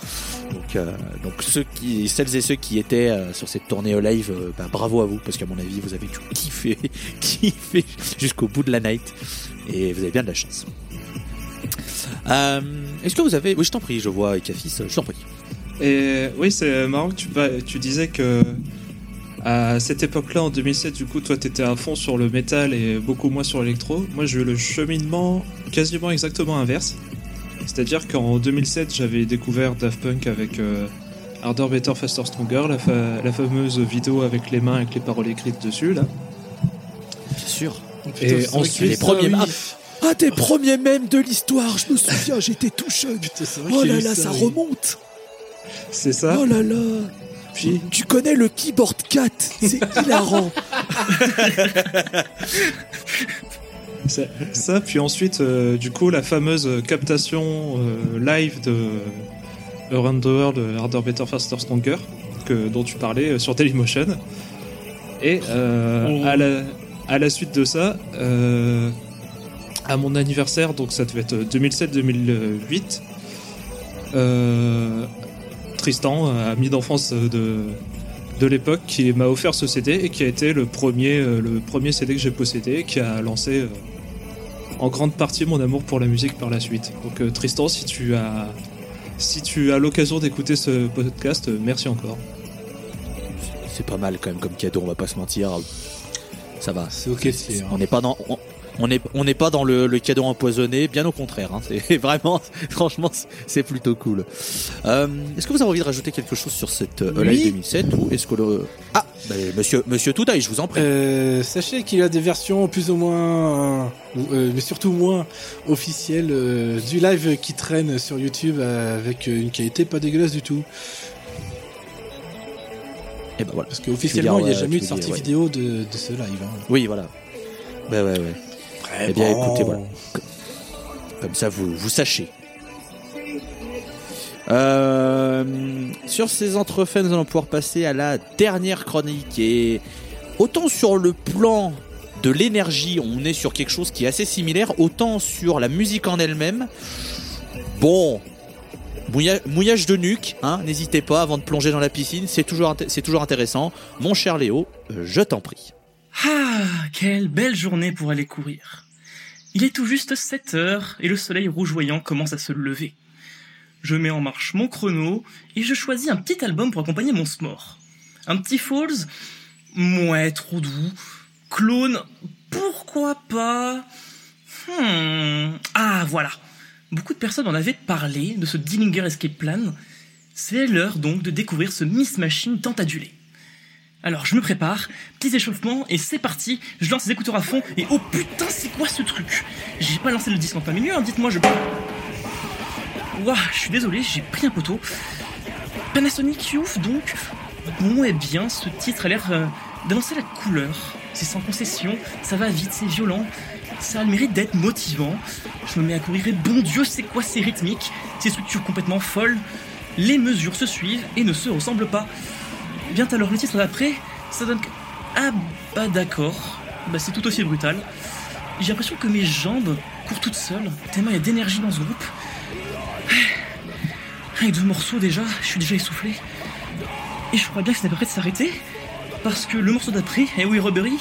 Donc, euh, donc ceux qui, celles et ceux qui étaient euh, sur cette tournée au live, euh, bah, bravo à vous, parce qu'à mon avis, vous avez tout kiffé, (laughs) kiffé jusqu'au bout de la night, et vous avez bien de la chance. Est-ce que vous avez, oui, je t'en prie, je vois Cafis, je t'en prie. Et oui, c'est marrant que tu, tu disais que à cette époque-là, en 2007, du coup, toi, t'étais à fond sur le métal et beaucoup moins sur l'électro. Moi, j'ai eu le cheminement quasiment exactement inverse. C'est-à-dire qu'en 2007, j'avais découvert Daft Punk avec euh, Harder, Better, Faster, Stronger, la, fa- la fameuse vidéo avec les mains avec les paroles écrites dessus, là. Bien sûr. Et ensuite, les ça, premiers oui. ma- Ah, tes premiers mèmes de l'histoire, je me souviens, j'étais tout jeune. Putain, Oh là là, ça oui. remonte. C'est ça. Oh là là. Puis, Tu connais le keyboard cat, c'est hilarant. (laughs) Ça, ça, puis ensuite, euh, du coup, la fameuse captation euh, live de Around the World, Harder, Better, Faster, Stronger, que, dont tu parlais euh, sur Dailymotion. Et Oh. à, la, à la suite de ça, à mon anniversaire, donc ça devait être 2007-2008, euh, Tristan, ami d'enfance de, de l'époque, qui m'a offert ce CD et qui a été le premier, euh, le premier CD que j'ai possédé, qui a lancé euh, en grande partie mon amour pour la musique par la suite. Donc euh, Tristan, si tu as, si tu as l'occasion d'écouter ce podcast, euh, merci encore. C'est pas mal quand même comme cadeau, on va pas se mentir. Ça va. C'est ok, c'est. On n'est pas dans. On... On n'est on pas dans le, le cadeau empoisonné, bien au contraire. Hein. C'est (laughs) vraiment, franchement, c'est- plutôt cool. Euh, est-ce que vous avez envie de rajouter quelque chose sur cette euh, Oui. Live 2007 ou est-ce que le ah, bah, Monsieur Monsieur Toudaï, je vous en prie. Euh, sachez qu'il y a des versions plus ou moins, euh, mais surtout moins officielles du live qui traîne sur YouTube avec une qualité pas dégueulasse du tout. Et ben voilà. Parce qu'officiellement, il n'y a jamais eu de sortie ouais. vidéo de, de ce live. hein. Oui, voilà. Bah ouais, ouais. Eh bien, écoutez, voilà. Comme ça, vous, vous sachez. Euh, sur ces entrefaits, nous allons pouvoir passer à la dernière chronique. Et autant sur le plan de l'énergie, on est sur quelque chose qui est assez similaire, autant sur la musique en elle-même. Bon, mouilla- mouillage de nuque, hein, n'hésitez pas avant de plonger dans la piscine, c'est toujours, int- c'est toujours intéressant. Mon cher Léo, euh, je t'en prie. Ah, quelle belle journée pour aller courir. Il est tout juste 7 heures et le soleil rougeoyant commence à se lever. Je mets en marche mon chrono et je choisis un petit album pour accompagner mon sport. Un petit Falls Mouais, trop doux. Clone Pourquoi pas? Hmm. Ah, voilà. Beaucoup de personnes en avaient parlé de ce Dillinger Escape Plan. C'est l'heure donc de découvrir ce Miss Machine tant adulé. Alors je me prépare, petits échauffements et c'est parti, je lance les écouteurs à fond et oh putain c'est quoi ce truc? J'ai pas lancé le disque en plein milieu, hein, dites-moi je... Ouah, je suis désolé, j'ai pris un poteau. Panasonic Youth donc Bon et bien, ce titre a l'air euh, d'annoncer la couleur. C'est sans concession, ça va vite, c'est violent. Ça a le mérite d'être motivant. Je me mets à courir et bon Dieu, c'est quoi ces rythmiques Ces structures complètement folles Les mesures se suivent et ne se ressemblent pas. Bien alors le titre d'après, ça donne. Ah bah d'accord, bah c'est tout aussi brutal. J'ai l'impression que mes jambes courent toutes seules, tellement il y a d'énergie dans ce groupe. Avec deux morceaux déjà, je suis déjà essoufflé. Et je crois bien que c'est à peu près de s'arrêter, parce que le morceau d'après, Eh oui Robbery,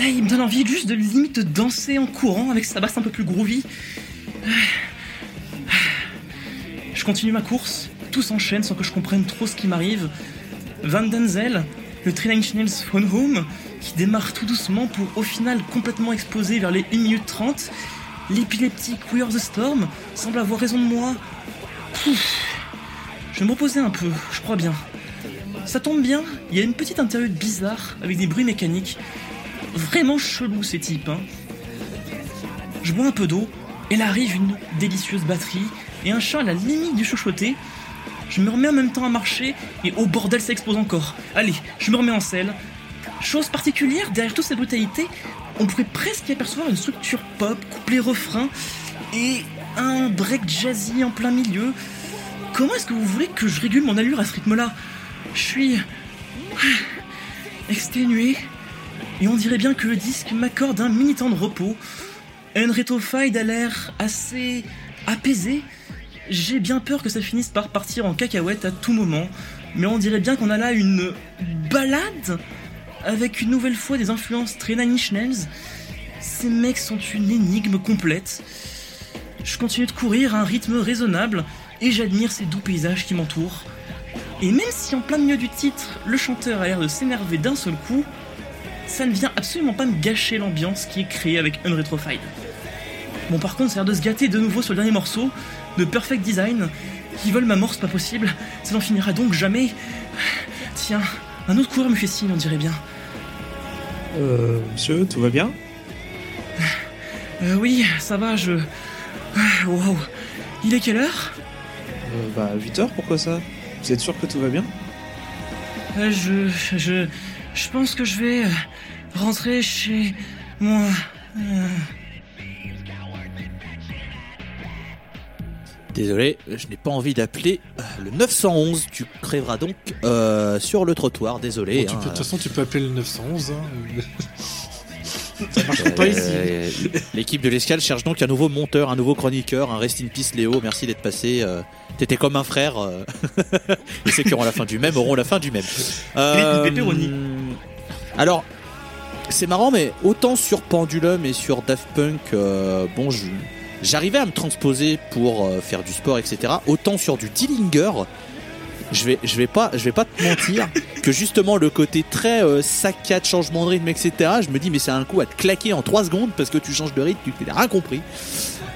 eh, il me donne envie juste de limite de danser en courant avec sa basse un peu plus groovy. Je continue ma course, tout s'enchaîne sans que je comprenne trop ce qui m'arrive. Van Denzel, le Three Nails Phone Home, qui démarre tout doucement pour au final complètement exploser vers les 1 minute 30. L'épileptique We Are the Storm semble avoir raison de moi. Pouf. Je vais me reposer un peu, je crois bien. Ça tombe bien, il y a une petite interlude bizarre avec des bruits mécaniques. Vraiment chelou ces types, hein. Je bois un peu d'eau, et là arrive une délicieuse batterie et un chant à la limite du chuchoté. Je me remets en même temps à marcher et au bordel ça explose encore. Allez, je me remets en selle. Chose particulière, derrière toutes ces brutalités, on pourrait presque y apercevoir une structure pop, couplet-refrain et un break jazzy en plein milieu. Comment est-ce que vous voulez que je régule mon allure à ce rythme-là? Je suis exténué et on dirait bien que le disque m'accorde un mini temps de repos. Enreto Fide a l'air assez apaisé. J'ai bien peur que ça finisse par partir en cacahuète à tout moment, mais on dirait bien qu'on a là une balade avec une nouvelle fois des influences très Nine. Ces mecs sont une énigme complète. Je continue de courir à un rythme raisonnable et j'admire ces doux paysages qui m'entourent. Et même si en plein milieu du titre, le chanteur a l'air de s'énerver d'un seul coup, ça ne vient absolument pas me gâcher l'ambiance qui est créée avec Unretrofied. Bon par contre, ça a l'air de se gâter de nouveau sur le dernier morceau, de Perfect Design, qui veulent ma mort, c'est pas possible, ça n'en finira donc jamais. Tiens, un autre coureur me fait signe, on dirait bien. Euh, monsieur, tout va bien? Euh, oui, ça va, je... Waouh, il est quelle heure? Euh, Bah, 8 heures, pourquoi ça? Vous êtes sûr que tout va bien? Euh, Je... je... je pense que je vais euh, rentrer chez moi. Désolé, je n'ai pas envie d'appeler euh, le 911. Tu crèveras donc euh, sur le trottoir. Désolé. Bon, hein. de toute façon, tu peux appeler le 911. hein. (laughs) Ça marchera pas ici. Euh, L'équipe de l'escale cherche donc un nouveau monteur, un nouveau chroniqueur, un rest in peace Léo. Merci d'être passé. euh, T'étais comme un frère. euh. (laughs) Et ceux qui auront la fin du même auront la fin du même. Euh, alors, c'est marrant, mais autant sur Pendulum et sur Daft Punk, euh, bon, je- j'arrivais à me transposer pour euh, faire du sport, etc. Autant sur du Dillinger, je vais, je vais pas, je vais pas te mentir (laughs) que justement le côté très euh, saccade, changement de rythme, etc. Je me dis mais c'est un coup à te claquer en 3 secondes parce que tu changes de rythme, tu n'as rien compris.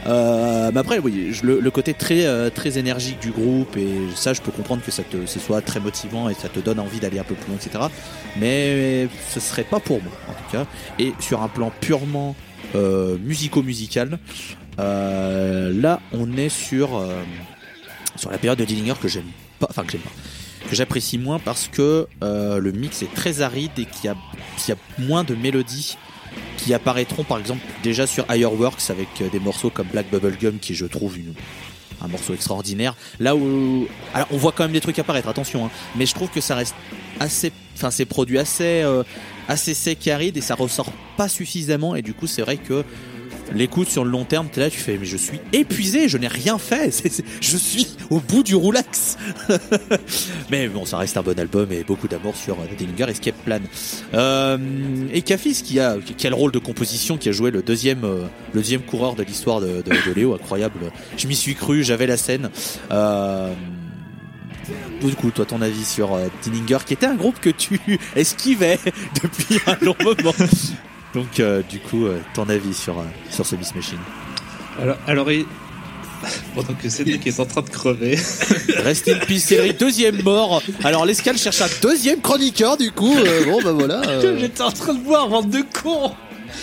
Euh, mais après, oui, le, le côté très euh, très énergique du groupe et ça, je peux comprendre que ça te, ce soit très motivant et ça te donne envie d'aller un peu plus loin, etc. Mais ce serait pas pour moi en tout cas. Et sur un plan purement euh, musico-musical, là, on est sur euh, sur la période de Dillinger que j'aime pas, enfin que j'aime pas, que j'apprécie moins parce que euh, le mix est très aride et qu'il y a, moins de mélodies qui apparaîtront par exemple déjà sur Fireworks avec euh, des morceaux comme Black Bubblegum qui je trouve un morceau extraordinaire. Là où alors on voit quand même des trucs apparaître, attention, hein, mais je trouve que ça reste assez, enfin c'est produit assez euh, assez sec et aride et ça ressort pas suffisamment et du coup c'est vrai que l'écoute sur le long terme, t'es là, tu fais, mais je suis épuisé, je n'ai rien fait, (laughs) je suis au bout du roulax. (laughs) mais bon, ça reste un bon album et beaucoup d'amour sur Dillinger Escape Plan. Euh, et Cafis qui a, le rôle de composition, qui a joué le deuxième, euh, le deuxième coureur de l'histoire de, de- de Léo, incroyable. Je m'y suis cru, j'avais la scène. Euh, du coup, toi, ton avis sur euh, Dillinger, qui était un groupe que tu (laughs) esquivais depuis un long moment. Donc, euh, du coup, euh, ton avis sur, euh, sur ce Miss Machine Alors, alors il... (laughs) pendant que Cédric est en train de crever, Rest in peace, Cédric, deuxième mort. Alors, l'escale cherche un deuxième chroniqueur, du coup. euh, bon, bah voilà. euh, (laughs) J'étais en train de boire, bande de cons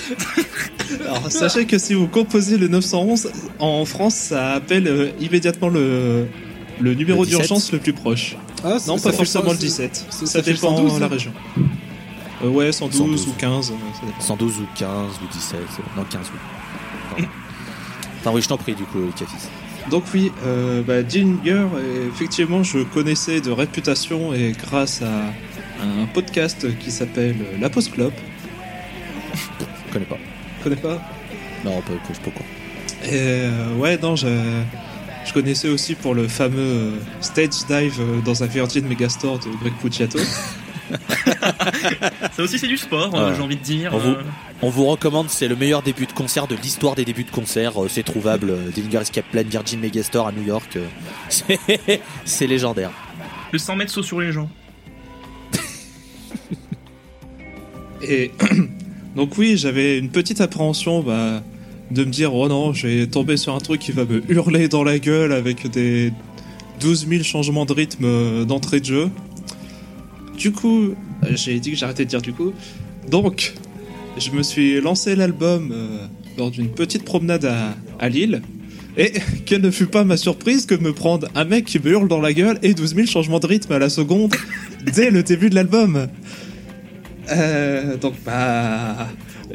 (laughs) alors sachez que si vous composez le 911, en France, ça appelle euh, immédiatement le, le numéro Le 17? d'urgence le plus proche. Ah, Non, ça pas forcément le c'est- 17. ça- dépend 112, de la hein. région. Euh, ouais, 112, 112. ou 15, euh, ça dépend. 112 ou 15 ou 17. euh, Non, 15, oui. (laughs) Enfin, oui, je t'en prie, du coup, Cafis. Donc oui, euh, bah, Dillinger, effectivement, je connaissais de réputation et grâce à un podcast qui s'appelle La Pause Clope. Je (laughs) connais pas. Tu connais pas? Non, pas, pas, je sais pas quoi. Et euh, ouais, non, je, je connaissais aussi pour le fameux euh, stage dive dans un Virgin Megastore de Greg Puciato. (laughs) Ça aussi, c'est du sport, euh, Ouais. j'ai envie de dire. On vous- euh, On vous recommande, c'est le meilleur début de concert de l'histoire des débuts de concert. euh, C'est trouvable. euh, Dillinger Escape Plan, Virgin Megastore à New York. (laughs) c'est- légendaire. le 100 mètres saut sur les gens. (laughs) Et (clears throat) donc oui, j'avais une petite appréhension bah, de me dire, oh non, je vais tomber sur un truc qui va me hurler dans la gueule avec des 12 000 changements de rythme d'entrée de jeu. Du coup, euh, j'ai dit que j'arrêtais de dire du coup. Donc, je me suis lancé l'album euh, lors d'une petite promenade à, à Lille. Et (laughs) quelle ne fut pas ma surprise que me prendre un mec qui me hurle dans la gueule et 12 000 changements de rythme à la seconde (laughs) dès le début de l'album. Euh, donc bah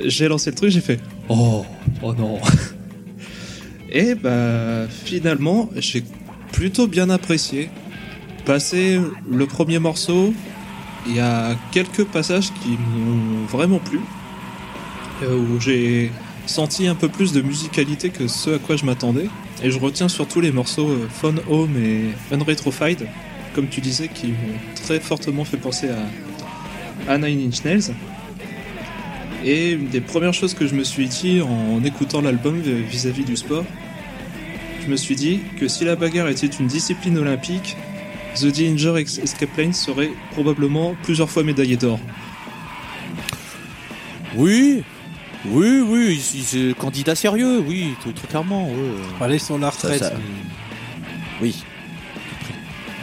j'ai lancé le truc, j'ai fait oh oh non. (laughs) Et bah finalement j'ai plutôt bien apprécié. Passé le premier morceau, il y a quelques passages qui m'ont vraiment plu, euh, où j'ai senti un peu plus de musicalité que ce à quoi je m'attendais. Et je retiens surtout les morceaux euh, Phone Home et Unretrofied, comme tu disais, qui m'ont très fortement fait penser à, à Nine Inch Nails. Et une des premières choses que je me suis dit en écoutant l'album vis-à-vis du sport, je me suis dit que si la bagarre était une discipline olympique, The Dillinger Escape Plane serait probablement plusieurs fois médaillé d'or. Oui, oui, oui, c'est candidat sérieux, oui, tout, tout clairement. ouais. Voilà, ils sont à la retraite. Ça, ça- Oui,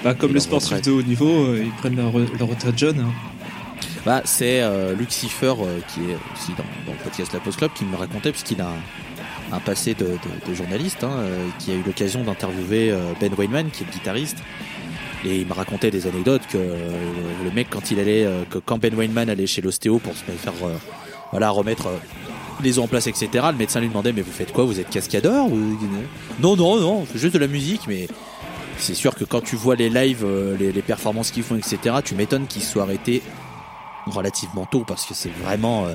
Bah, comme les sportifs retraite. de haut niveau, euh, ils prennent leur, leur retraite jeune. hein. Bah, c'est euh, Lucifer euh, qui est aussi dans, dans le podcast La Post Club qui me racontait puisqu'il a un, un passé de, de- de journaliste hein, euh, qui a eu l'occasion d'interviewer euh, Ben Weinman qui est le guitariste et il me racontait des anecdotes que euh, le mec quand il allait euh, que quand Ben Weinman allait chez l'ostéo pour se faire euh, voilà remettre les os en place etc le médecin lui demandait mais vous faites quoi? Vous êtes cascadeur ou... non non non on fait juste de la musique mais c'est sûr que quand tu vois les lives les, les performances qu'ils font etc tu m'étonnes qu'ils soient arrêtés relativement tôt parce que c'est vraiment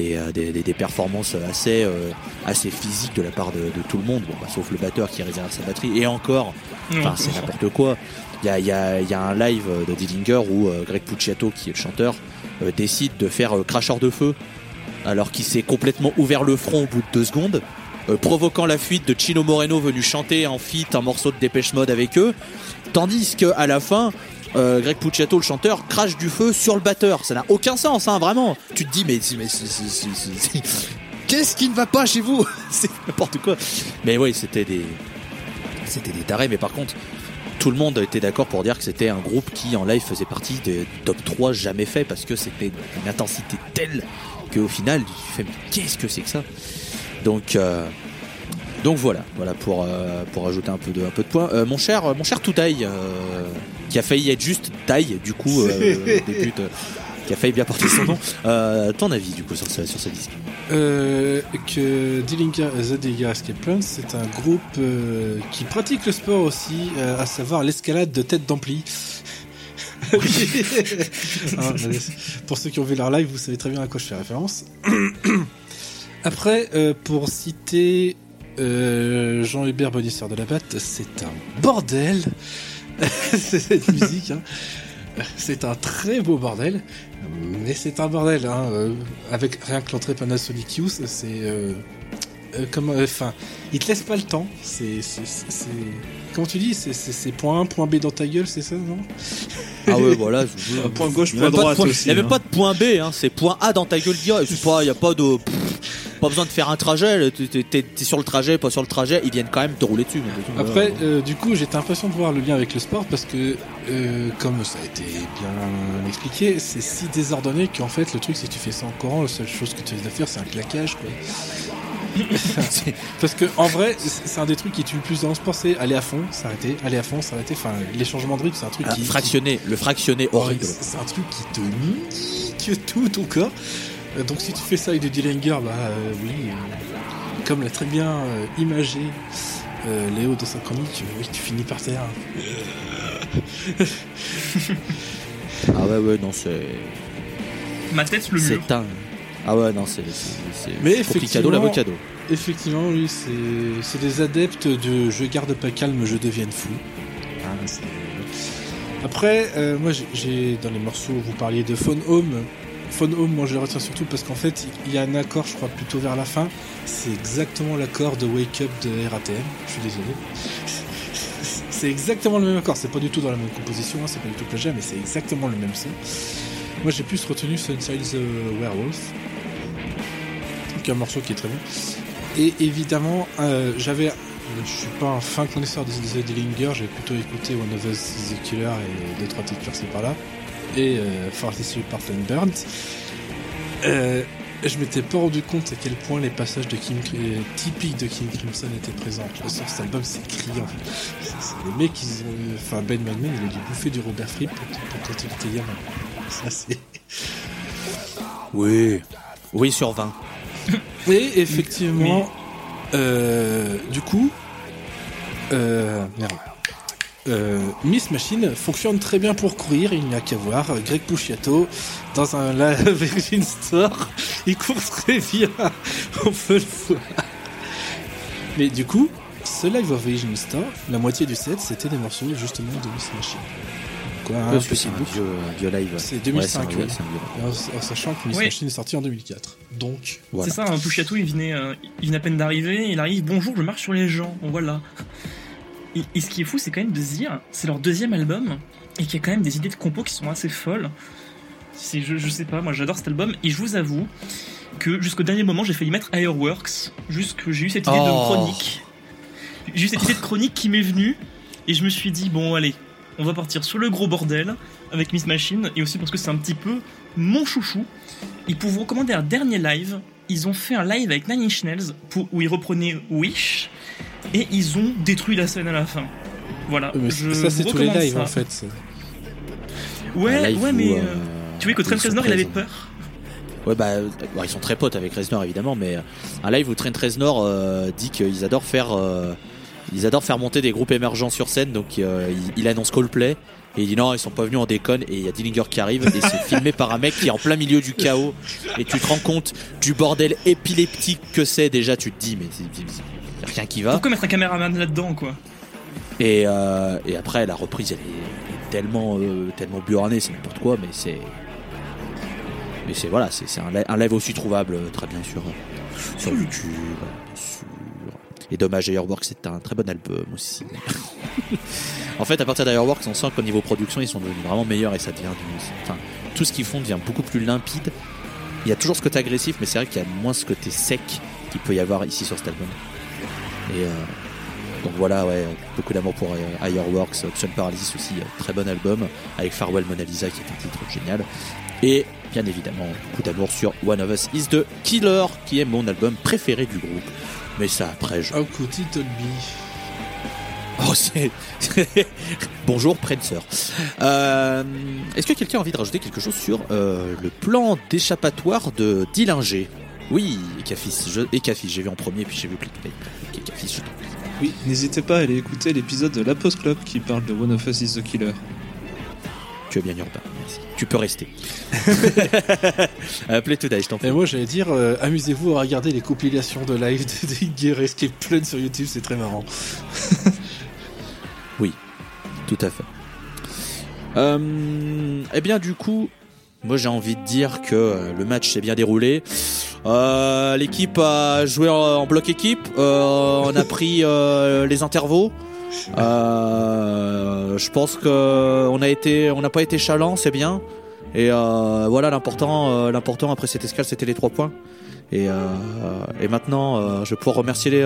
euh, des, des, performances assez, euh, assez physiques de la part de, de tout le monde, bon, bah, sauf le batteur qui réserve sa batterie. Et encore, enfin, c'est n'importe quoi. Il y a, il y, a, il y a un live euh, de Dillinger où euh, Greg Puciato, qui est le chanteur, euh, décide de faire cracheur de feu alors qu'il s'est complètement ouvert le front au bout de deux secondes. euh, provoquant la fuite de Chino Moreno venu chanter en feat un morceau de Dépêche Mode avec eux, tandis que à la fin, euh, Greg Puciato, le chanteur, crache du feu sur le batteur. Ça n'a aucun sens, hein, vraiment. Tu te dis, mais, mais (laughs) qu'est-ce qui ne va pas chez vous? (laughs) C'est n'importe quoi. Mais oui, c'était des, c'était des tarés. Mais par contre, tout le monde était d'accord pour dire que c'était un groupe qui en live faisait partie des top 3 jamais fait parce que c'était une intensité telle qu'au final, tu fais, mais qu'est-ce que c'est que ça? Donc, euh, donc voilà, voilà pour euh, pour ajouter un peu de un peu de points. Euh, mon cher mon cher qui a failli être juste taille, du coup (laughs) débute. Qui a failli bien porter son nom. Euh, ton avis du coup sur ce, sur ce disque Euh, que Dillinger The Digger Escape Plan, c'est un groupe euh, qui pratique le sport aussi, à savoir l'escalade de tête d'ampli. (laughs) Ah, pour ceux qui ont vu leur live, vous savez très bien à quoi je fais référence. (clears throat) Après, pour citer Jean-Hubert Bonisseur de la Batte, c'est un bordel (laughs) cette musique. hein. (laughs) C'est un très beau bordel, mais c'est un bordel. Hein. euh, avec rien que l'entrée Panasonic Use, c'est euh, euh, comme, enfin, il te laisse pas le temps. C'est- c'est- comment tu dis, c'est, point 1, point B dans ta gueule, c'est ça, non Ah ouais, (laughs) voilà. je- point gauche, n'y a, point droite point- aussi. il y a même hein. pas de point B, hein, c'est point A dans ta gueule direct. Il y a pas de, pff, pas besoin de faire un trajet. t'es- sur le trajet, pas sur le trajet. Ils viennent quand même te rouler dessus. Après, voilà. euh, du coup, j'étais impatient de voir le lien avec le sport parce que, euh, comme ça a été bien expliqué, c'est si désordonné qu'en fait, le truc, si tu fais ça en courant, la seule chose que tu as à faire, c'est un claquage, quoi. (laughs) parce que, en vrai, c'est un des trucs qui tue le plus dans le sport, c'est aller à fond, s'arrêter, aller à fond, s'arrêter. Enfin, les changements de rythme, c'est un truc Ah, qui. fractionné, le fractionné qui- horrible. C'est c'est un truc qui te nique tout ton corps. Euh, Donc, si tu fais ça avec du Dillinger, bah euh, oui, euh, comme l'a très bien euh, imagé euh, Léo dans sa chronique, euh, oui, tu finis par terre. (laughs) Ah ouais, ouais, non, c'est, Ma tête le mur. c'est un. Ah ouais, non, c'est, effectivement- l'avocado. Effectivement, oui, c'est des adeptes de je garde pas calme, je devienne fou. Ah, Après, euh, moi j'ai- dans les morceaux, vous parliez de Phone Home. Phone Home, moi je le retiens surtout parce qu'en fait, il y a un accord, je crois, plutôt vers la fin. C'est exactement l'accord de Wake Up de RATM. Je suis désolé. (laughs) C'est exactement le même accord. C'est pas du tout dans la même composition, hein, c'est pas du tout plagiat, mais c'est exactement le même son. Moi j'ai plus retenu Sunside the Werewolf, qui est un morceau qui est très bon. Et évidemment, euh, j'avais. Je suis pas un fin connaisseur de The Dillinger, j'ai plutôt écouté One of Us is the Killer et deux trois titres par-ci par-là. Et euh, Forty Part and Burns. Euh, je m'étais pas rendu compte à quel point les passages de King, euh, typiques de King Crimson étaient présents. Sur cet album, c'est criant. Les mecs, ils ont. Enfin, Ben Madman, il a dû bouffer du Robert Fripp pour, pour quand il était gamin. Ça, c'est. Oui. Oui, sur 20. Et effectivement, euh, du coup, euh, merde. Euh, Miss Machine fonctionne très bien pour courir, il n'y a qu'à voir. Greg Puciato, dans un live Virgin Store, (laughs) il court très bien, (laughs) on peut le voir. Mais du coup, ce live of Virgin Store, la moitié du set, c'était des morceaux justement de Miss Machine. Quoi, un Parce que petit c'est un vieux, vieux live. C'est Ouais, 2005, c'est un ouais. vieux-. En, en sachant que Miss Oui. Machine est sorti en 2004. Donc, Voilà. C'est ça, un Pushato, il venait, euh, il venait à peine d'arriver, il arrive, bonjour, je marche sur les gens, bon, voilà. Et, et ce qui est fou, c'est quand même de se dire, c'est leur deuxième album, et qu'il y a quand même des idées de compos qui sont assez folles. C'est, je, je sais pas, moi j'adore cet album, et je vous avoue que jusqu'au dernier moment, j'ai failli mettre Airworks, juste que j'ai eu cette idée de Oh. chronique. J'ai eu cette idée de chronique qui m'est venue, et je me suis dit, bon, allez, on va partir sur le gros bordel avec Miss Machine, et aussi parce que c'est un petit peu mon chouchou. Et pour vous recommander un dernier live, ils ont fait un live avec Nine Inch Nails pour, où ils reprenaient Wish et ils ont détruit la scène à la fin. Voilà. mais je ça c'est tous les lives ça. en fait. Ouais, ouais, mais euh, euh, tu vois que Trent Reznor il avait peur. Ouais, bah, ils sont très potes avec Reznor évidemment, mais euh, un live où Trent Reznor euh, dit qu'ils adorent faire, euh, ils adorent faire monter des groupes émergents sur scène, donc euh, il, il annonce Coldplay. Et il dit non, ils sont pas venus en déconne. Et il y a Dillinger qui arrive et c'est filmé par un mec qui est en plein milieu du chaos. Et tu te rends compte du bordel épileptique que c'est. Déjà, tu te dis, mais c'est- rien qui va. Pourquoi mettre un caméraman là-dedans, quoi? Et, euh, et après, la reprise, elle est, elle est tellement, euh, tellement buranée, c'est n'importe quoi, mais c'est. Mais c'est voilà, c'est c'est un, li- un live aussi trouvable très bien sur, sur YouTube, bien sûr. Et dommage, Airworks, c'est un très bon album aussi. (laughs) en fait, à partir d'Airworks, on sent qu'au niveau production, ils sont devenus vraiment meilleurs et ça devient. du- Enfin, tout ce qu'ils font devient beaucoup plus limpide. Il y a toujours ce côté agressif, mais c'est vrai qu'il y a moins ce côté sec qu'il peut y avoir ici sur cet album. Et euh, donc voilà, ouais, beaucoup d'amour pour euh, Airworks, Option Paralysis aussi, euh, très bon album, avec Farewell Mona Lisa qui est un titre génial. Et bien évidemment, beaucoup d'amour sur One of Us is the Killer, qui est mon album préféré du groupe. Mais ça après, je... It all be? Oh, c'est... (laughs) Bonjour, Prancer. Euh, est-ce que quelqu'un a envie de rajouter quelque chose sur euh, le plan d'échappatoire de Dillinger? Oui, Ekafis, je... Ekafis, j'ai vu en premier, puis j'ai vu Clickplay. Ekafis, je. Oui, n'hésitez pas à aller écouter l'épisode de La Post Club qui parle de One of Us is the Killer. Tu es bien urbain, merci. Tu peux rester. euh, Play to die, je t'en prie. Et moi, j'allais dire, euh, amusez-vous à regarder les compilations de live de, Gear Escape Plan sur YouTube, c'est très marrant. (laughs) Tout à fait. Euh, eh bien, du coup, moi j'ai envie de dire que euh, le match s'est bien déroulé. Euh, L'équipe a joué en, en bloc équipe. Euh, on a pris euh, les intervaux. Euh, je pense que on a été, on n'a pas été chalant, c'est bien. Et euh, voilà l'important, euh, l'important après cette escale, c'était les trois points. Et, maintenant, je vais pouvoir remercier,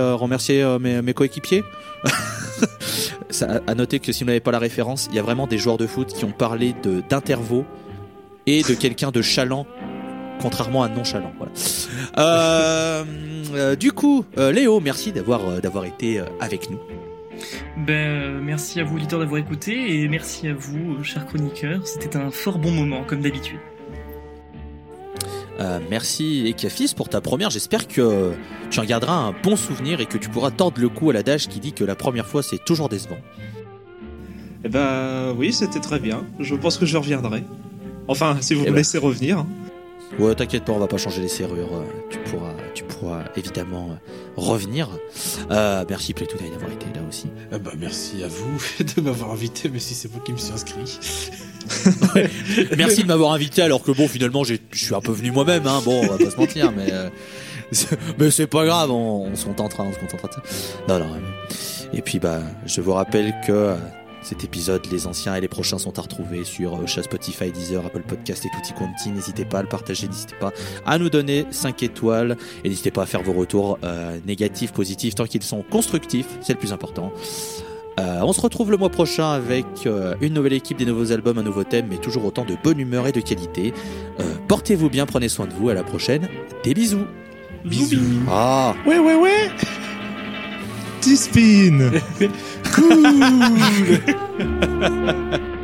mes, coéquipiers. (laughs) Ça, à noter que si vous n'avez pas la référence, il y a vraiment des joueurs de foot qui ont parlé d'intervaux et de quelqu'un de chalant, contrairement à. Euh, euh, du coup, Léo, merci d'avoir été avec nous. Ben, euh, merci à vous, auditeurs, d'avoir écouté, et merci à vous, chers chroniqueurs. C'était un fort bon moment, comme d'habitude. Euh, merci Ekafis pour ta première. J'espère que tu en garderas un bon souvenir et que tu pourras tordre le cou à l'adage qui dit que la première fois c'est toujours décevant. Eh ben oui, c'était très bien. Je pense que je reviendrai. Enfin, si vous Eh me ben. laissez revenir. Ouais, t'inquiète pas, on va pas changer les serrures. euh, Tu pourras, tu pourras évidemment euh, revenir. Euh, merci Play to Die d'avoir été là aussi. Ah bah, merci à vous (laughs) de m'avoir invité, mais si c'est vous qui me suis inscrit. (laughs) Merci de m'avoir invité alors que bon finalement j'ai- je suis un peu venu moi-même hein. bon on va pas se mentir mais euh, c'est- (laughs) mais c'est pas grave on, on se contentera on se contentera de ça. Non non. euh, Et puis bah je vous rappelle que euh, cet épisode les anciens et les prochains sont à retrouver sur euh, Spotify, Deezer, Apple Podcast et tutti quanti. N'hésitez pas à le partager, n'hésitez pas à nous donner 5 étoiles et n'hésitez pas à faire vos retours euh, négatifs, positifs tant qu'ils sont constructifs, c'est le plus important. Euh, on se retrouve le mois prochain avec euh, une nouvelle équipe, des nouveaux albums, un nouveau thème, mais toujours autant de bonne humeur et de qualité. Euh, Portez-vous bien, prenez soin de vous, à la prochaine. Des bisous. Bisous. Ah. Ouais, ouais, ouais. (laughs) T-spin (laughs) Cool. (laughs)